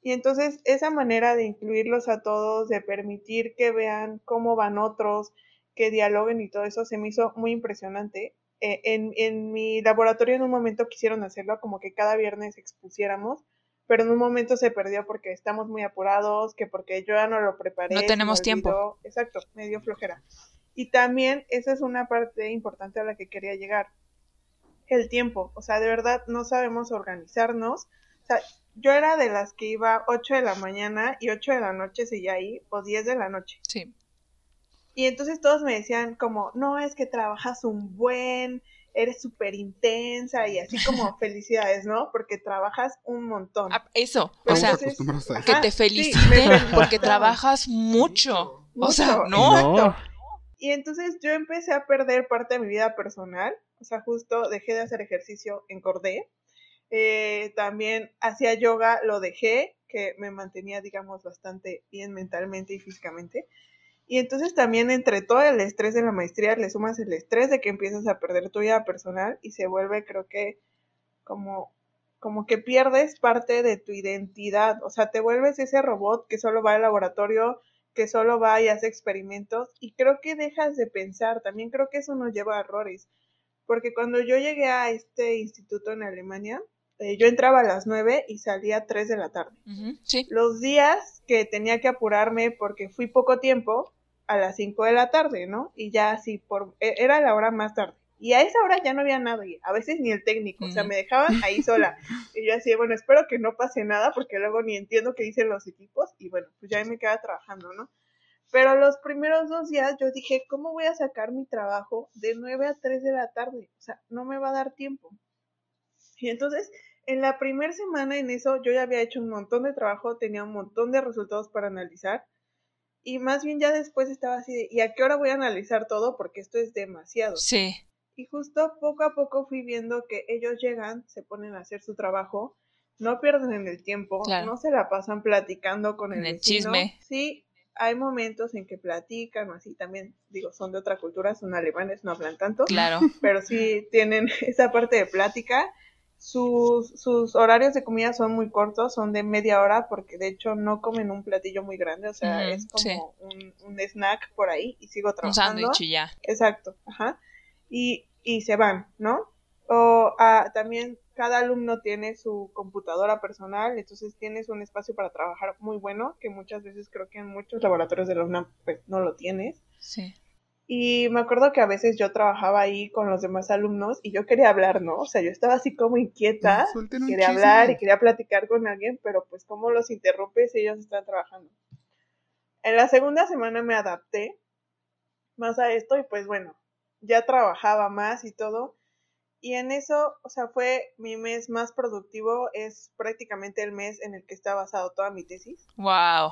Y entonces esa manera de incluirlos a todos, de permitir que vean cómo van otros, que dialoguen y todo eso, se me hizo muy impresionante. Eh, en, en mi laboratorio en un momento quisieron hacerlo como que cada viernes expusiéramos, pero en un momento se perdió porque estamos muy apurados, que porque yo ya no lo preparé. No tenemos tiempo. Exacto, me dio flojera. Y también esa es una parte importante a la que quería llegar. El tiempo, o sea, de verdad no sabemos organizarnos. O sea, yo era de las que iba 8 de la mañana y 8 de la noche seguía ahí, o 10 de la noche. Sí. Y entonces todos me decían como, no, es que trabajas un buen, eres súper intensa y así como felicidades, ¿no? Porque trabajas un montón. Ah, eso, o sea, entonces- que te feliciten porque trabajas mucho. O sea. No. Y entonces yo empecé a perder parte de mi vida personal, o sea, justo dejé de hacer ejercicio, engordé. Eh, también hacía yoga, lo dejé, que me mantenía, digamos, bastante bien mentalmente y físicamente. Y entonces también entre todo el estrés de la maestría le sumas el estrés de que empiezas a perder tu vida personal y se vuelve, creo que, como, como que pierdes parte de tu identidad. O sea, te vuelves ese robot que solo va al laboratorio, que solo va y hace experimentos y creo que dejas de pensar, también creo que eso nos lleva a errores, porque cuando yo llegué a este instituto en Alemania, eh, yo entraba a las 9 y salía a 3 de la tarde. Sí. Los días que tenía que apurarme porque fui poco tiempo, a las 5 de la tarde, ¿no? Y ya así, por, e, era la hora más tarde. Y a esa hora ya no había nadie, a veces ni el técnico, o sea, me dejaban ahí sola. Y yo así, bueno, espero que no pase nada porque luego ni entiendo qué dicen los equipos y bueno, pues ya me quedaba trabajando, ¿no? Pero los primeros dos días yo dije, ¿cómo voy a sacar mi trabajo de 9 a 3 de la tarde? O sea, no me va a dar tiempo. Y entonces, en la primera semana en eso, yo ya había hecho un montón de trabajo, tenía un montón de resultados para analizar. Y más bien ya después estaba así de, ¿y a qué hora voy a analizar todo? Porque esto es demasiado. Sí. Y justo poco a poco fui viendo que ellos llegan, se ponen a hacer su trabajo, no pierden el tiempo, no se la pasan platicando con el, el chisme. Sí, hay momentos en que platican o así, también digo, son de otra cultura, son alemanes, no hablan tanto. Claro. Pero sí tienen esa parte de plática. Sus, sus horarios de comida son muy cortos, son de media hora, porque de hecho no comen un platillo muy grande, o sea, es como un, un, snack por ahí y sigo trabajando. Un sándwich ya. Exacto, ajá. Y, y se van, ¿no? O ah, también cada alumno tiene su computadora personal, entonces tienes un espacio para trabajar muy bueno, que muchas veces creo que en muchos laboratorios de la UNAM pues no lo tienes. Sí. Y me acuerdo que a veces yo trabajaba ahí con los demás alumnos y yo quería hablar, ¿no? O sea, yo estaba así como inquieta, quería hablar y quería platicar con alguien, pero pues cómo los interrumpes si ellos están trabajando. En la segunda semana me adapté más a esto y pues bueno, ya trabajaba más y todo y en eso, o sea, fue mi mes más productivo, es prácticamente el mes en el que está basado toda mi tesis. Wow.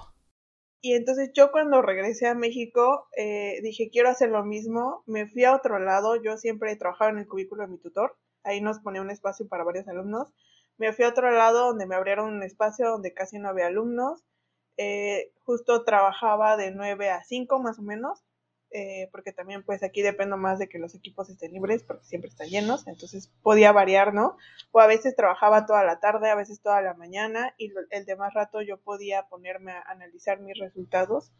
Y entonces yo cuando regresé a México eh, dije, quiero hacer lo mismo, me fui a otro lado, yo siempre he trabajado en el cubículo de mi tutor, ahí nos ponía un espacio para varios alumnos, me fui a otro lado donde me abrieron un espacio donde casi no había alumnos, eh, justo trabajaba de 9 a 5 más o menos, eh, porque también pues aquí dependo más de que los equipos estén libres porque siempre están llenos, entonces podía variar, ¿no? O a veces trabajaba toda la tarde, a veces toda la mañana y el demás rato yo podía ponerme a analizar mis resultados.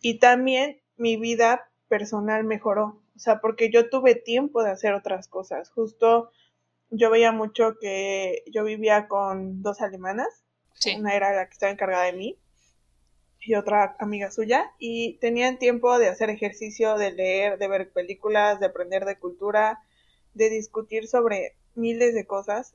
Y también mi vida personal mejoró, o sea, porque yo tuve tiempo de hacer otras cosas. Justo yo veía mucho que yo vivía con dos alemanas, una era la que estaba encargada de mí y otra amiga suya y tenían tiempo de hacer ejercicio, de leer, de ver películas, de aprender de cultura, de discutir sobre miles de cosas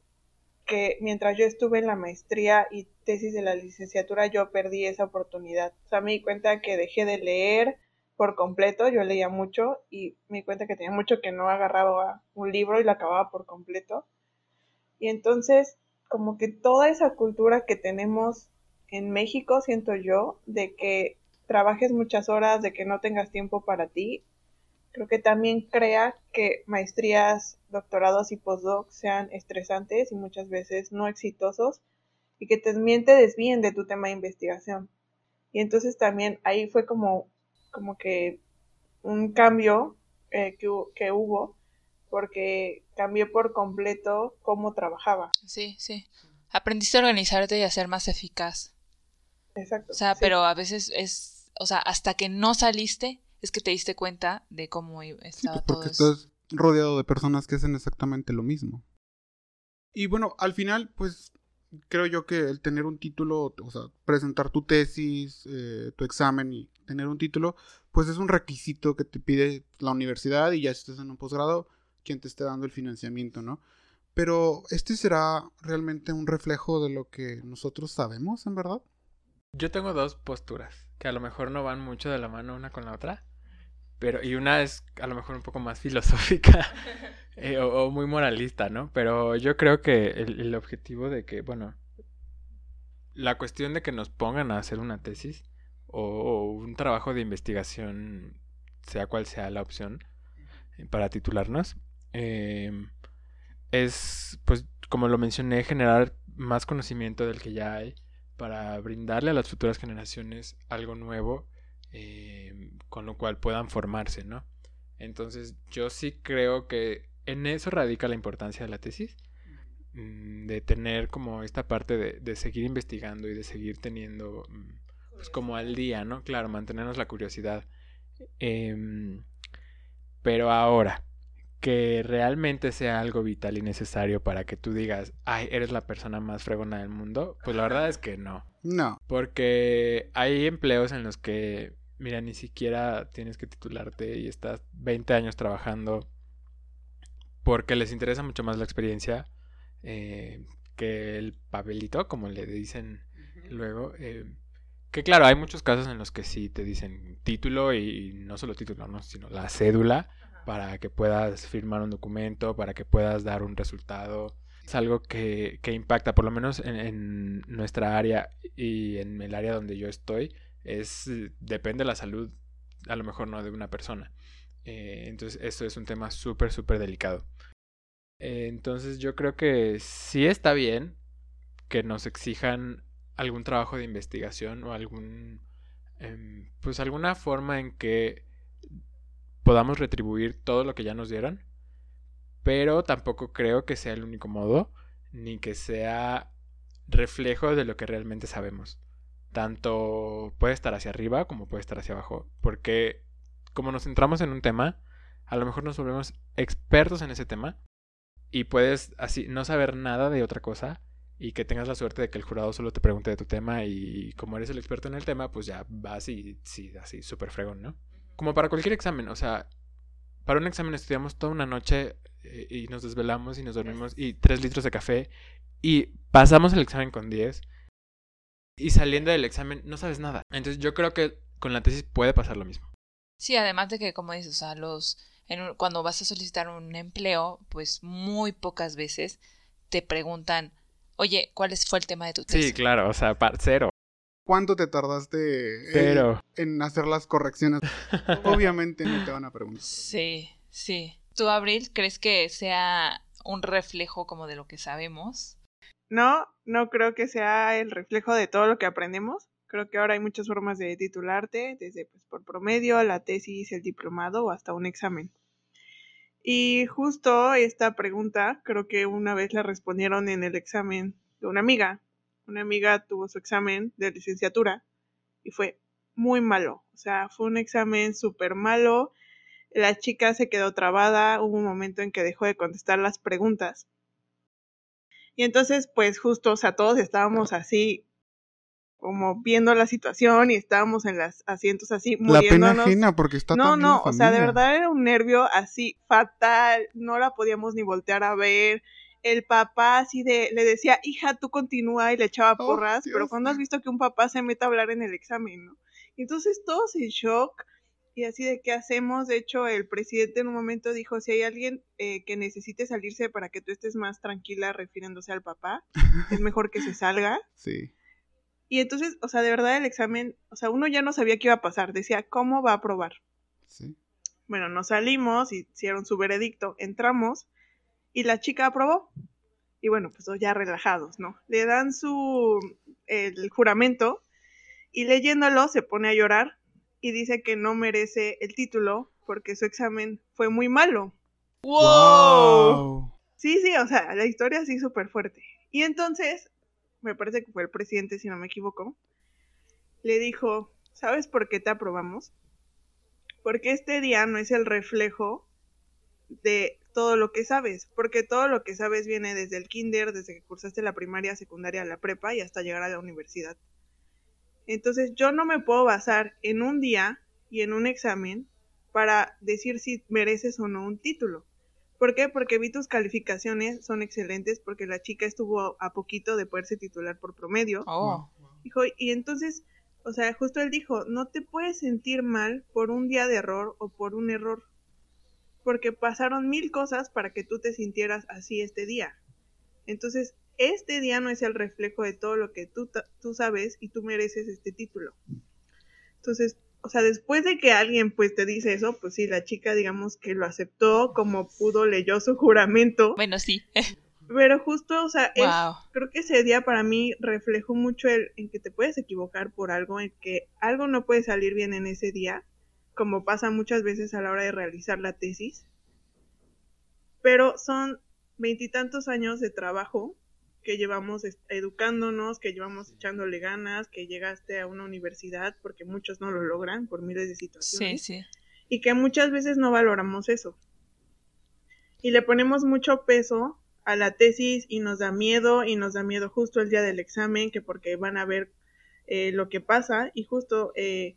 que mientras yo estuve en la maestría y tesis de la licenciatura yo perdí esa oportunidad. O sea, me di cuenta que dejé de leer por completo, yo leía mucho y me di cuenta que tenía mucho que no agarraba un libro y lo acababa por completo. Y entonces, como que toda esa cultura que tenemos en México, siento yo, de que trabajes muchas horas, de que no tengas tiempo para ti, creo que también crea que maestrías, doctorados y postdocs sean estresantes y muchas veces no exitosos y que también te desvíen de tu tema de investigación. Y entonces también ahí fue como, como que un cambio eh, que, que hubo porque cambió por completo cómo trabajaba. Sí, sí. Aprendiste a organizarte y a ser más eficaz. Exacto. O sea, pero a veces es, o sea, hasta que no saliste es que te diste cuenta de cómo estaba pues porque estás rodeado de personas que hacen exactamente lo mismo. Y bueno, al final, pues creo yo que el tener un título, o sea, presentar tu tesis, eh, tu examen y tener un título, pues es un requisito que te pide la universidad y ya si estás en un posgrado, quien te esté dando el financiamiento, ¿no? Pero este será realmente un reflejo de lo que nosotros sabemos, en verdad. Yo tengo dos posturas que a lo mejor no van mucho de la mano una con la otra, pero y una es a lo mejor un poco más filosófica eh, o, muy moralista, ¿no? Pero yo creo que el, objetivo de que, bueno, la cuestión de que nos pongan a hacer una tesis o, un trabajo de investigación, sea cual sea la opción eh, para titularnos, em, es, pues, como lo mencioné, generar más conocimiento del que ya hay para brindarle a las futuras generaciones algo nuevo eh, con lo cual puedan formarse, ¿no? Entonces yo sí creo que en eso radica la importancia de la tesis, mm, de tener como esta parte de, seguir investigando y de seguir teniendo mm, pues como al día, ¿no? Claro, mantenernos la curiosidad. Em, pero ahora, que realmente sea algo vital y necesario para que tú digas, ay, eres la persona más fregona del mundo, pues la verdad es que no. No. Porque hay empleos en los que mira, ni siquiera tienes que titularte y estás 20 años trabajando porque les interesa mucho más la experiencia eh, que el papelito, como le dicen luego. Eh, que claro, hay muchos casos en los que sí te dicen título y no solo título, ¿no? sino la cédula para que puedas firmar un documento, para que puedas dar un resultado. Es algo que, que impacta, por lo menos en, nuestra área y en el área donde yo estoy, es depende de la salud, a lo mejor no de una persona. Eh, entonces, esto es un tema súper, súper delicado. Eh, entonces, yo creo que sí está bien que nos exijan algún trabajo de investigación o algún, eh, pues alguna forma en que podamos retribuir todo lo que ya nos dieron, pero tampoco creo que sea el único modo, ni que sea reflejo de lo que realmente sabemos. Tanto puede estar hacia arriba como puede estar hacia abajo, porque como nos centramos en un tema, a lo mejor nos volvemos expertos en ese tema y puedes así no saber nada de otra cosa y que tengas la suerte de que el jurado solo te pregunte de tu tema y como eres el experto en el tema, pues ya vas y sí, así súper fregón, ¿no? Como para cualquier examen, o sea, para un examen estudiamos toda una noche eh, y nos desvelamos y nos dormimos y tres litros de café y pasamos el examen con 10 y saliendo del examen no sabes nada. Entonces yo creo que con la tesis puede pasar lo mismo. Sí, además de que como dices, o sea, los en cuando vas a solicitar un empleo, pues muy pocas veces te preguntan, "Oye, ¿cuál fue el tema de tu tesis?" Sí, claro, o sea, cero. ¿Cuánto te tardaste Pero... en, hacer las correcciones? Obviamente no te van a preguntar. Sí, sí. ¿Tú, Abril, crees que sea un reflejo como de lo que sabemos? No, no creo que sea el reflejo de todo lo que aprendemos. Creo que ahora hay muchas formas de titularte, desde pues, por promedio, la tesis, el diplomado o hasta un examen. Y justo esta pregunta creo que una vez la respondieron en el examen de una amiga una amiga tuvo su examen de licenciatura y fue muy malo. O sea, fue un examen súper malo. La chica se quedó trabada, hubo un momento en que dejó de contestar las preguntas. Y entonces, pues justo, o sea, todos estábamos así, como viendo la situación y estábamos en los asientos así muriéndonos. La pena ajena porque está No, no, o sea, de verdad era un nervio así fatal, no la podíamos ni voltear a ver el papá así de, le decía, hija, tú continúa y le echaba oh, porras, pero cuando has visto que un papá se mete a hablar en el examen, ¿no? Entonces todos en shock y así de qué hacemos. De hecho, el presidente en un momento dijo, si hay alguien eh, que necesite salirse para que tú estés más tranquila refiriéndose al papá, es mejor que se salga. Sí. Y entonces, o sea, de verdad el examen, o sea, uno ya no sabía qué iba a pasar, decía, ¿cómo va a aprobar? Sí. Bueno, nos salimos, hicieron su veredicto, entramos y la chica aprobó. Y bueno, pues ya relajados, ¿no? Le dan su el juramento y leyéndolo se pone a llorar y dice que no merece el título porque su examen fue muy malo. ¡Wow! Sí, sí, o sea, la historia sí súper fuerte. Y entonces, me parece que fue el presidente, si no me equivoco, le dijo, ¿sabes por qué te aprobamos? Porque este día no es el reflejo de todo lo que sabes, porque todo lo que sabes viene desde el kinder, desde que cursaste la primaria, secundaria, la prepa y hasta llegar a la universidad. Entonces yo no me puedo basar en un día y en un examen para decir si mereces o no un título. ¿Por qué? Porque vi tus calificaciones son excelentes porque la chica estuvo a poquito de poderse titular por promedio. Oh. Dijo, y entonces, o sea, justo él dijo, no te puedes sentir mal por un día de error o por un error porque pasaron mil cosas para que tú te sintieras así este día. Entonces, este día no es el reflejo de todo lo que tú, tú sabes y tú mereces este título. Entonces, o sea, después de que alguien pues te dice eso, pues sí, la chica digamos que lo aceptó como pudo, leyó su juramento. Bueno, sí. Pero justo, o sea, creo que ese día para mí reflejó mucho el en que te puedes equivocar por algo, en que algo no puede salir bien en ese día como pasa muchas veces a la hora de realizar la tesis. Pero son veintitantos años de trabajo que llevamos educándonos, que llevamos echándole ganas, que llegaste a una universidad, porque muchos no lo logran por miles de situaciones. Sí, sí. Y que muchas veces no valoramos eso. Y le ponemos mucho peso a la tesis y nos da miedo, y nos da miedo justo el día del examen, que porque van a ver eh, lo que pasa, y justo eh,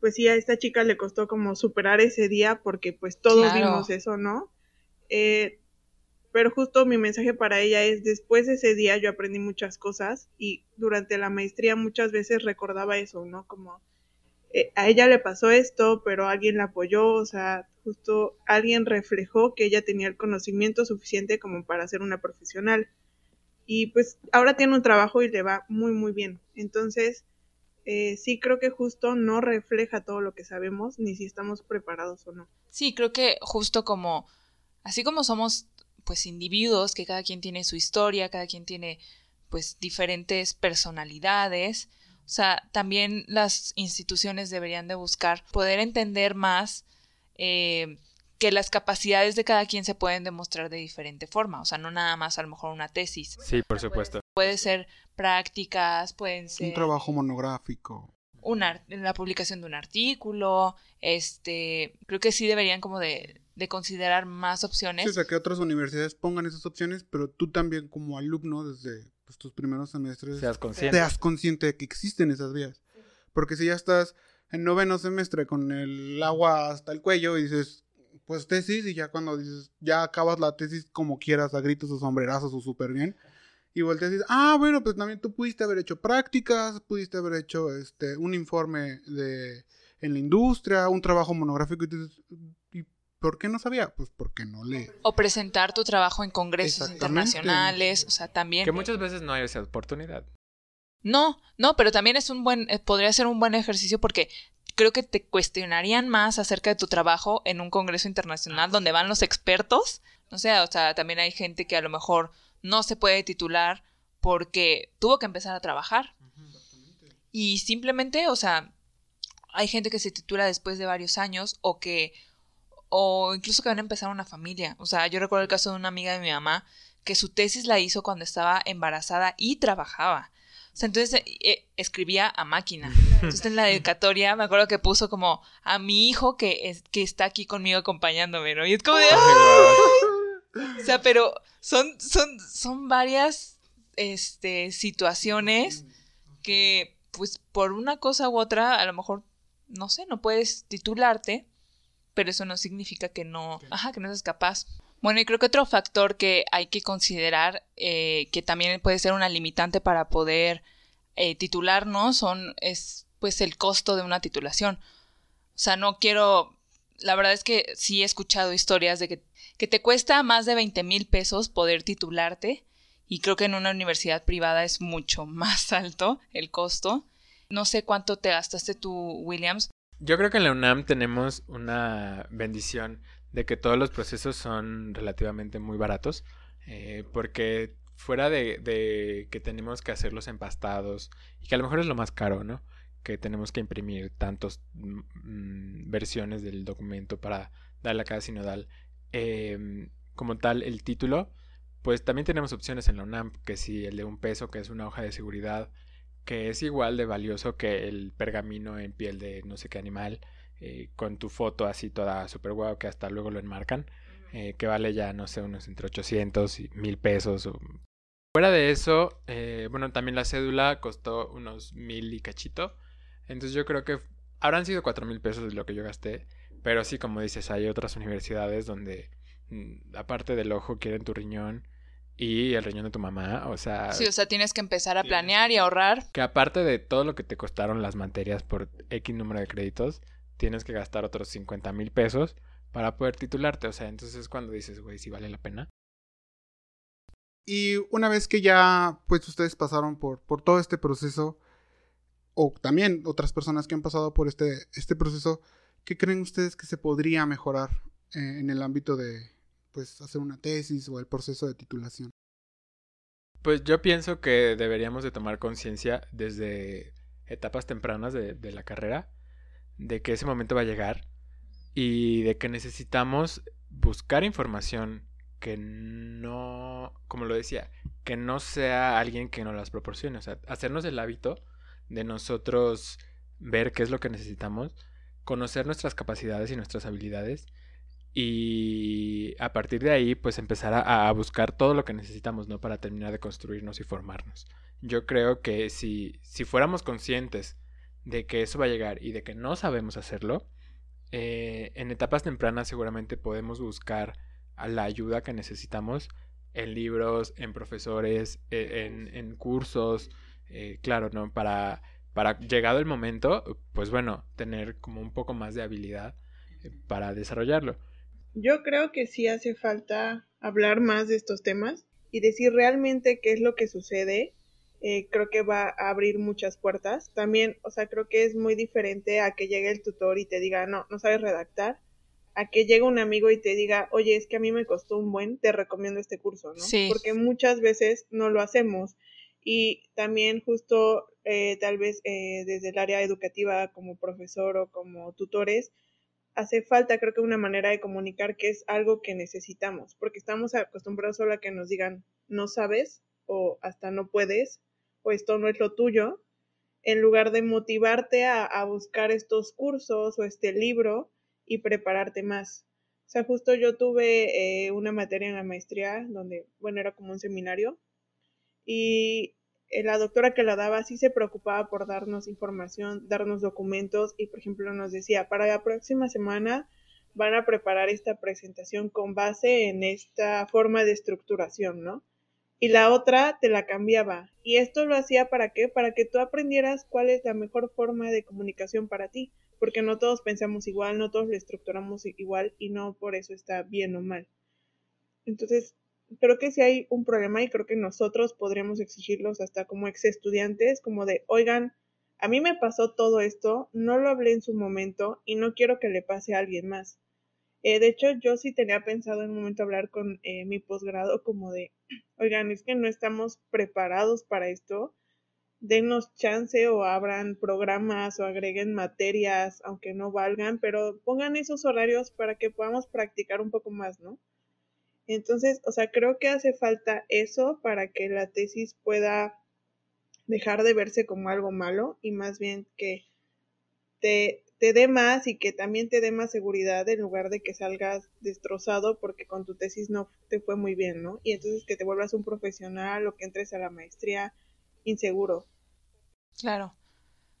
pues sí, a esta chica le costó como superar ese día porque pues todos Claro. vimos eso, ¿no? Eh, pero justo mi mensaje para ella es, después de ese día yo aprendí muchas cosas y durante la maestría muchas veces recordaba eso, ¿no? Como eh, a ella le pasó esto, pero alguien la apoyó, o sea, justo alguien reflejó que ella tenía el conocimiento suficiente como para ser una profesional. Y pues ahora tiene un trabajo y le va muy, muy bien. Entonces, eh, sí creo que justo no refleja todo lo que sabemos, ni si estamos preparados o no. Sí, creo que justo como, así como somos pues individuos, que cada quien tiene su historia, cada quien tiene pues diferentes personalidades, o sea, también las instituciones deberían de buscar poder entender más eh, que las capacidades de cada quien se pueden demostrar de diferente forma, o sea, no nada más a lo mejor una tesis, Sí, por supuesto. puede ser prácticas, pueden ser Un trabajo monográfico. un ar- la publicación de un artículo, este, creo que sí deberían como de, de considerar más opciones. Sí, o sea, que otras universidades pongan esas opciones, pero tú también como alumno desde pues, tus primeros semestres Seas consciente. seas consciente de que existen esas vías. Porque si ya estás en noveno semestre con el agua hasta el cuello y dices, pues tesis, y ya cuando dices, ya acabas la tesis como quieras, a gritos o sombrerazos o súper bien, y volteas y dices, ah, bueno, pues también tú pudiste haber hecho prácticas, pudiste haber hecho este un informe de en la industria, un trabajo monográfico, y tú dices, ¿y por qué no sabía? Pues porque no le... O presentar tu trabajo en congresos internacionales, o sea, también. Que muchas veces no hay esa oportunidad. No, no, pero también es un buen, eh, podría ser un buen ejercicio porque creo que te cuestionarían más acerca de tu trabajo en un congreso internacional donde van los expertos. No sé, o sea, también hay gente que a lo mejor no se puede titular porque tuvo que empezar a trabajar. Y simplemente, o sea, hay gente que se titula después de varios años o que, o incluso que van a empezar una familia. O sea, yo recuerdo el caso de una amiga de mi mamá que su tesis la hizo cuando estaba embarazada y trabajaba. O sea, entonces eh, escribía a máquina. Entonces en la dedicatoria me acuerdo que puso como a mi hijo que, es, que está aquí conmigo acompañándome, ¿no? Y es como de... ¡ah! O sea, pero son, son, son varias este, situaciones que, pues, por una cosa u otra, a lo mejor, no sé, no puedes titularte, pero eso no significa que no, ajá, que no seas capaz. Bueno, y creo que otro factor que hay que considerar, eh, que también puede ser una limitante para poder eh, titularnos, son, es, pues, el costo de una titulación. O sea, no quiero, la verdad es que sí he escuchado historias de que, te cuesta más de 20 mil pesos poder titularte y creo que en una universidad privada es mucho más alto el costo. No sé cuánto te gastaste tú, Williams. Yo creo que en la UNAM tenemos una bendición de que todos los procesos son relativamente muy baratos, eh, porque fuera de, de que tenemos que hacerlos empastados, y que a lo mejor es lo más caro, ¿no? Que tenemos que imprimir tantos mm, versiones del documento para darle a cada sinodal. Eh, como tal, el título, pues también tenemos opciones en la UNAM, que si el de un peso, que es una hoja de seguridad, que es igual de valioso que el pergamino en piel de no sé qué animal, eh, con tu foto así toda super guau que hasta luego lo enmarcan, eh, que vale ya, no sé, unos entre 800 y 1000 pesos. o- Fuera de eso, eh, bueno, también la cédula costó unos mil y cachito. Entonces yo creo que habrán sido cuatro mil pesos de lo que yo gasté. Pero sí, como dices, hay otras universidades donde, mm, aparte del ojo, quieren tu riñón y el riñón de tu mamá. O sea, Sí, o sea, tienes que empezar a planear y ahorrar. que aparte de todo lo que te costaron las materias por X número de créditos, tienes que gastar otros 50 mil pesos para poder titularte. O sea, entonces es cuando dices, güey, si vale la pena. Y una vez que ya, pues ustedes pasaron por, por todo este proceso, o también otras personas que han pasado por este, este proceso, ¿qué creen ustedes que se podría mejorar eh, en el ámbito de, pues, hacer una tesis o el proceso de titulación? Pues yo pienso que deberíamos de tomar conciencia desde etapas tempranas de, de la carrera de que ese momento va a llegar y de que necesitamos buscar información que no, como lo decía, que no sea alguien que nos las proporcione, o sea, hacernos el hábito de nosotros ver qué es lo que necesitamos, conocer nuestras capacidades y nuestras habilidades y a partir de ahí pues empezar a, buscar todo lo que necesitamos, ¿no? Para terminar de construirnos y formarnos. Yo creo que si, si fuéramos conscientes de que eso va a llegar y de que no sabemos hacerlo, eh, en etapas tempranas seguramente podemos buscar la ayuda que necesitamos en libros, en profesores, e, en, cursos, eh, claro, ¿no? Para, para llegado el momento, pues bueno, tener como un poco más de habilidad eh, para desarrollarlo. Yo creo que sí hace falta hablar más de estos temas y decir realmente qué es lo que sucede. Eh, creo que va a abrir muchas puertas. También, o sea, creo que es muy diferente a que llegue el tutor y te diga, no, no sabes redactar, a que llegue un amigo y te diga, oye, es que a mí me costó un buen, te recomiendo este curso, ¿no? Sí. Porque muchas veces no lo hacemos. Y también justo eh, tal vez eh, desde el área educativa como profesor o como tutores, hace falta creo que una manera de comunicar que es algo que necesitamos, porque estamos acostumbrados solo a que nos digan no sabes o hasta no puedes o esto no es lo tuyo, en lugar de motivarte a, buscar estos cursos o este libro y prepararte más. O sea, justo yo tuve eh, una materia en la maestría donde, bueno, era como un seminario y eh, la doctora que la daba sí se preocupaba por darnos información, darnos documentos y, por ejemplo, nos decía, para la próxima semana van a preparar esta presentación con base en esta forma de estructuración, ¿no? Y la otra te la cambiaba. Y esto lo hacía para qué? Para que tú aprendieras cuál es la mejor forma de comunicación para ti porque no todos pensamos igual, no todos lo estructuramos igual y no por eso está bien o mal. Entonces, creo que si hay un problema y creo que nosotros podríamos exigirlos hasta como ex estudiantes, como de, oigan, a mí me pasó todo esto, no lo hablé en su momento y no quiero que le pase a alguien más. Eh, de hecho, yo sí tenía pensado en un momento hablar con eh, mi posgrado como de, oigan, es que no estamos preparados para esto denos chance o abran programas o agreguen materias, aunque no valgan, pero pongan esos horarios para que podamos practicar un poco más, ¿no? Entonces, o sea, creo que hace falta eso para que la tesis pueda dejar de verse como algo malo y más bien que te, te dé más y que también te dé más seguridad en lugar de que salgas destrozado porque con tu tesis no te fue muy bien, ¿no? Y entonces que te vuelvas un profesional o que entres a la maestría inseguro. Claro.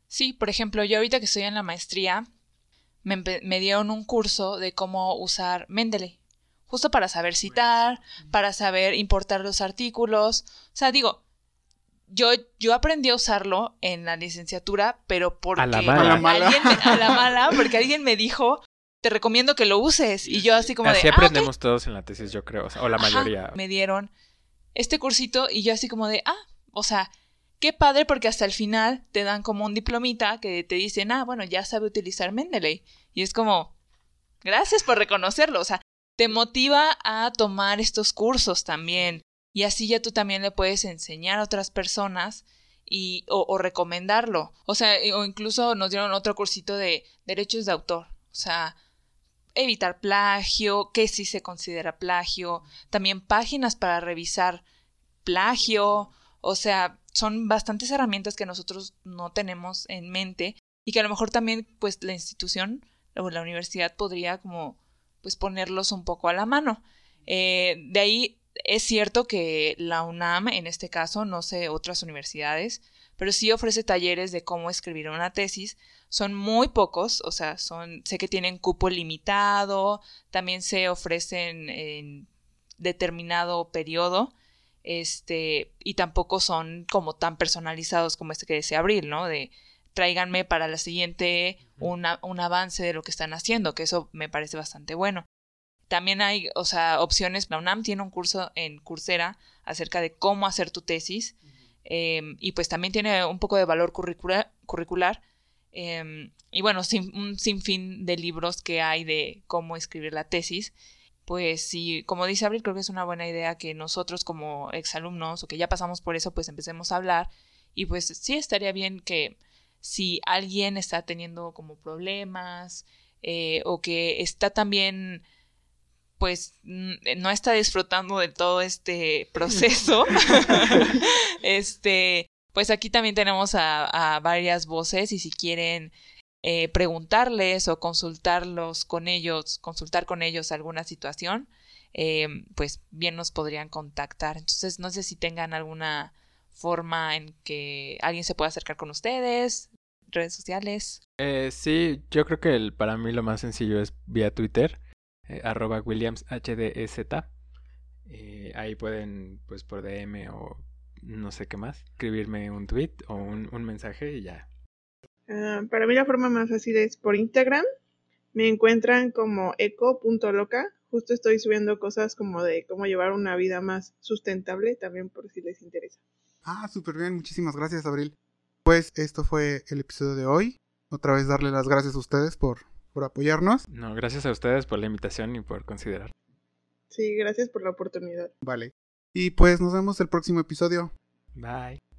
Sí, por ejemplo, yo ahorita que estoy en la maestría, me, me dieron un curso de cómo usar Mendeley. Justo para saber citar, para saber importar los artículos. O sea, digo, yo, yo aprendí a usarlo en la licenciatura, pero porque a la mala, Alguien a la mala porque alguien me dijo, te recomiendo que lo uses. Y yo así como así de. Ah, aprendemos todos en la tesis, yo creo. O, la mayoría. Me dieron este cursito y yo así como de, ah, o sea, qué padre porque hasta el final te dan como un diplomita que te dicen, ah, bueno, ya sabe utilizar Mendeley. Y es como, gracias por reconocerlo. O sea, te motiva a tomar estos cursos también. Y así ya tú también le puedes enseñar a otras personas y, o, recomendarlo. O sea, o incluso nos dieron otro cursito de derechos de autor. O sea, evitar plagio, qué sí se considera plagio, también páginas para revisar plagio, o sea, son bastantes herramientas que nosotros no tenemos en mente y que a lo mejor también pues la institución o la universidad podría como pues ponerlos un poco a la mano. Eh, de ahí es cierto que la UNAM, en este caso, no sé otras universidades, pero sí ofrece talleres de cómo escribir una tesis. Son muy pocos, o sea, son, sé que tienen cupo limitado, también se ofrecen en determinado periodo este, y tampoco son como tan personalizados como este que decía Abril, ¿no? De tráiganme para la siguiente una, un avance de lo que están haciendo, que eso me parece bastante bueno. También hay, o sea, opciones. La UNAM tiene un curso en Coursera acerca de cómo hacer tu tesis. Em, y pues también tiene un poco de valor curricular. Em, y bueno, sin, un sinfín de libros que hay de cómo escribir la tesis pues sí, como dice Abril, creo que es una buena idea que nosotros como exalumnos o que ya pasamos por eso, pues empecemos a hablar y pues sí estaría bien que si alguien está teniendo como problemas eh, o que está también pues no está disfrutando de todo este proceso, este, pues aquí también tenemos a, a varias voces y si quieren eh, preguntarles o consultarlos con ellos, consultar con ellos alguna situación, eh, pues bien nos podrían contactar. Entonces, no sé si tengan alguna forma en que alguien se pueda acercar con ustedes, redes sociales. Eh, sí, yo creo que el, para mí lo más sencillo es vía Twitter, eh, arroba WilliamsHDEZ. Eh, ahí pueden, pues por DM o no sé qué más, escribirme un tweet o un, un mensaje y ya. Ah, para mí la forma más fácil es por Instagram. Me encuentran como eco.loca. Justo estoy subiendo cosas como de cómo llevar una vida más sustentable, también por si les interesa. Ah, súper bien, muchísimas gracias, Abril. Pues esto fue el episodio de hoy. Otra vez darle las gracias a ustedes por, por apoyarnos. No, gracias a ustedes por la invitación y por considerar. Sí, gracias por la oportunidad. Vale. Y pues nos vemos el próximo episodio. Bye.